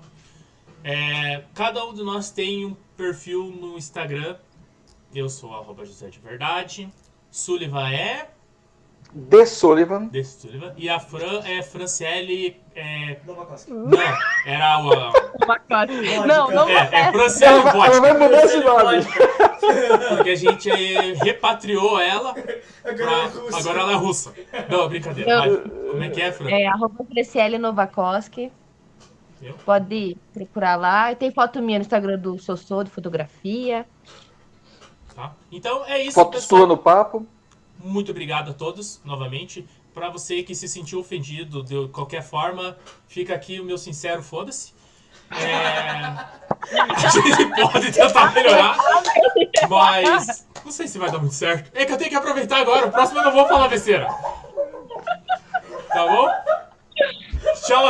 É, cada um de nós tem um perfil no Instagram, eu sou arroba José de Verdade, Sullivan é De Sullivan. de Sullivan, e a Fran é Franciele, é, não, era o... Não, não É, é Ela, Franciele ela Bote. vai mudar esse nome. Porque a gente repatriou ela. Agora pra- é. Agora ela é russa. Não, brincadeira. Vai. Como é que é, Fran? É, arroba Franciele Novakoski. Eu? Pode procurar lá. E tem foto minha no Instagram do Sossô, de fotografia. Tá? Então é isso, Fotos pessoal. tua no papo. Muito obrigado a todos, novamente. Pra você que se sentiu ofendido de qualquer forma, fica aqui o meu sincero foda-se. É, [LAUGHS] A gente pode tentar melhorar, mas não sei se vai dar muito certo. É que eu tenho que aproveitar agora, o próximo eu não vou falar besteira. Tá bom? Tchau,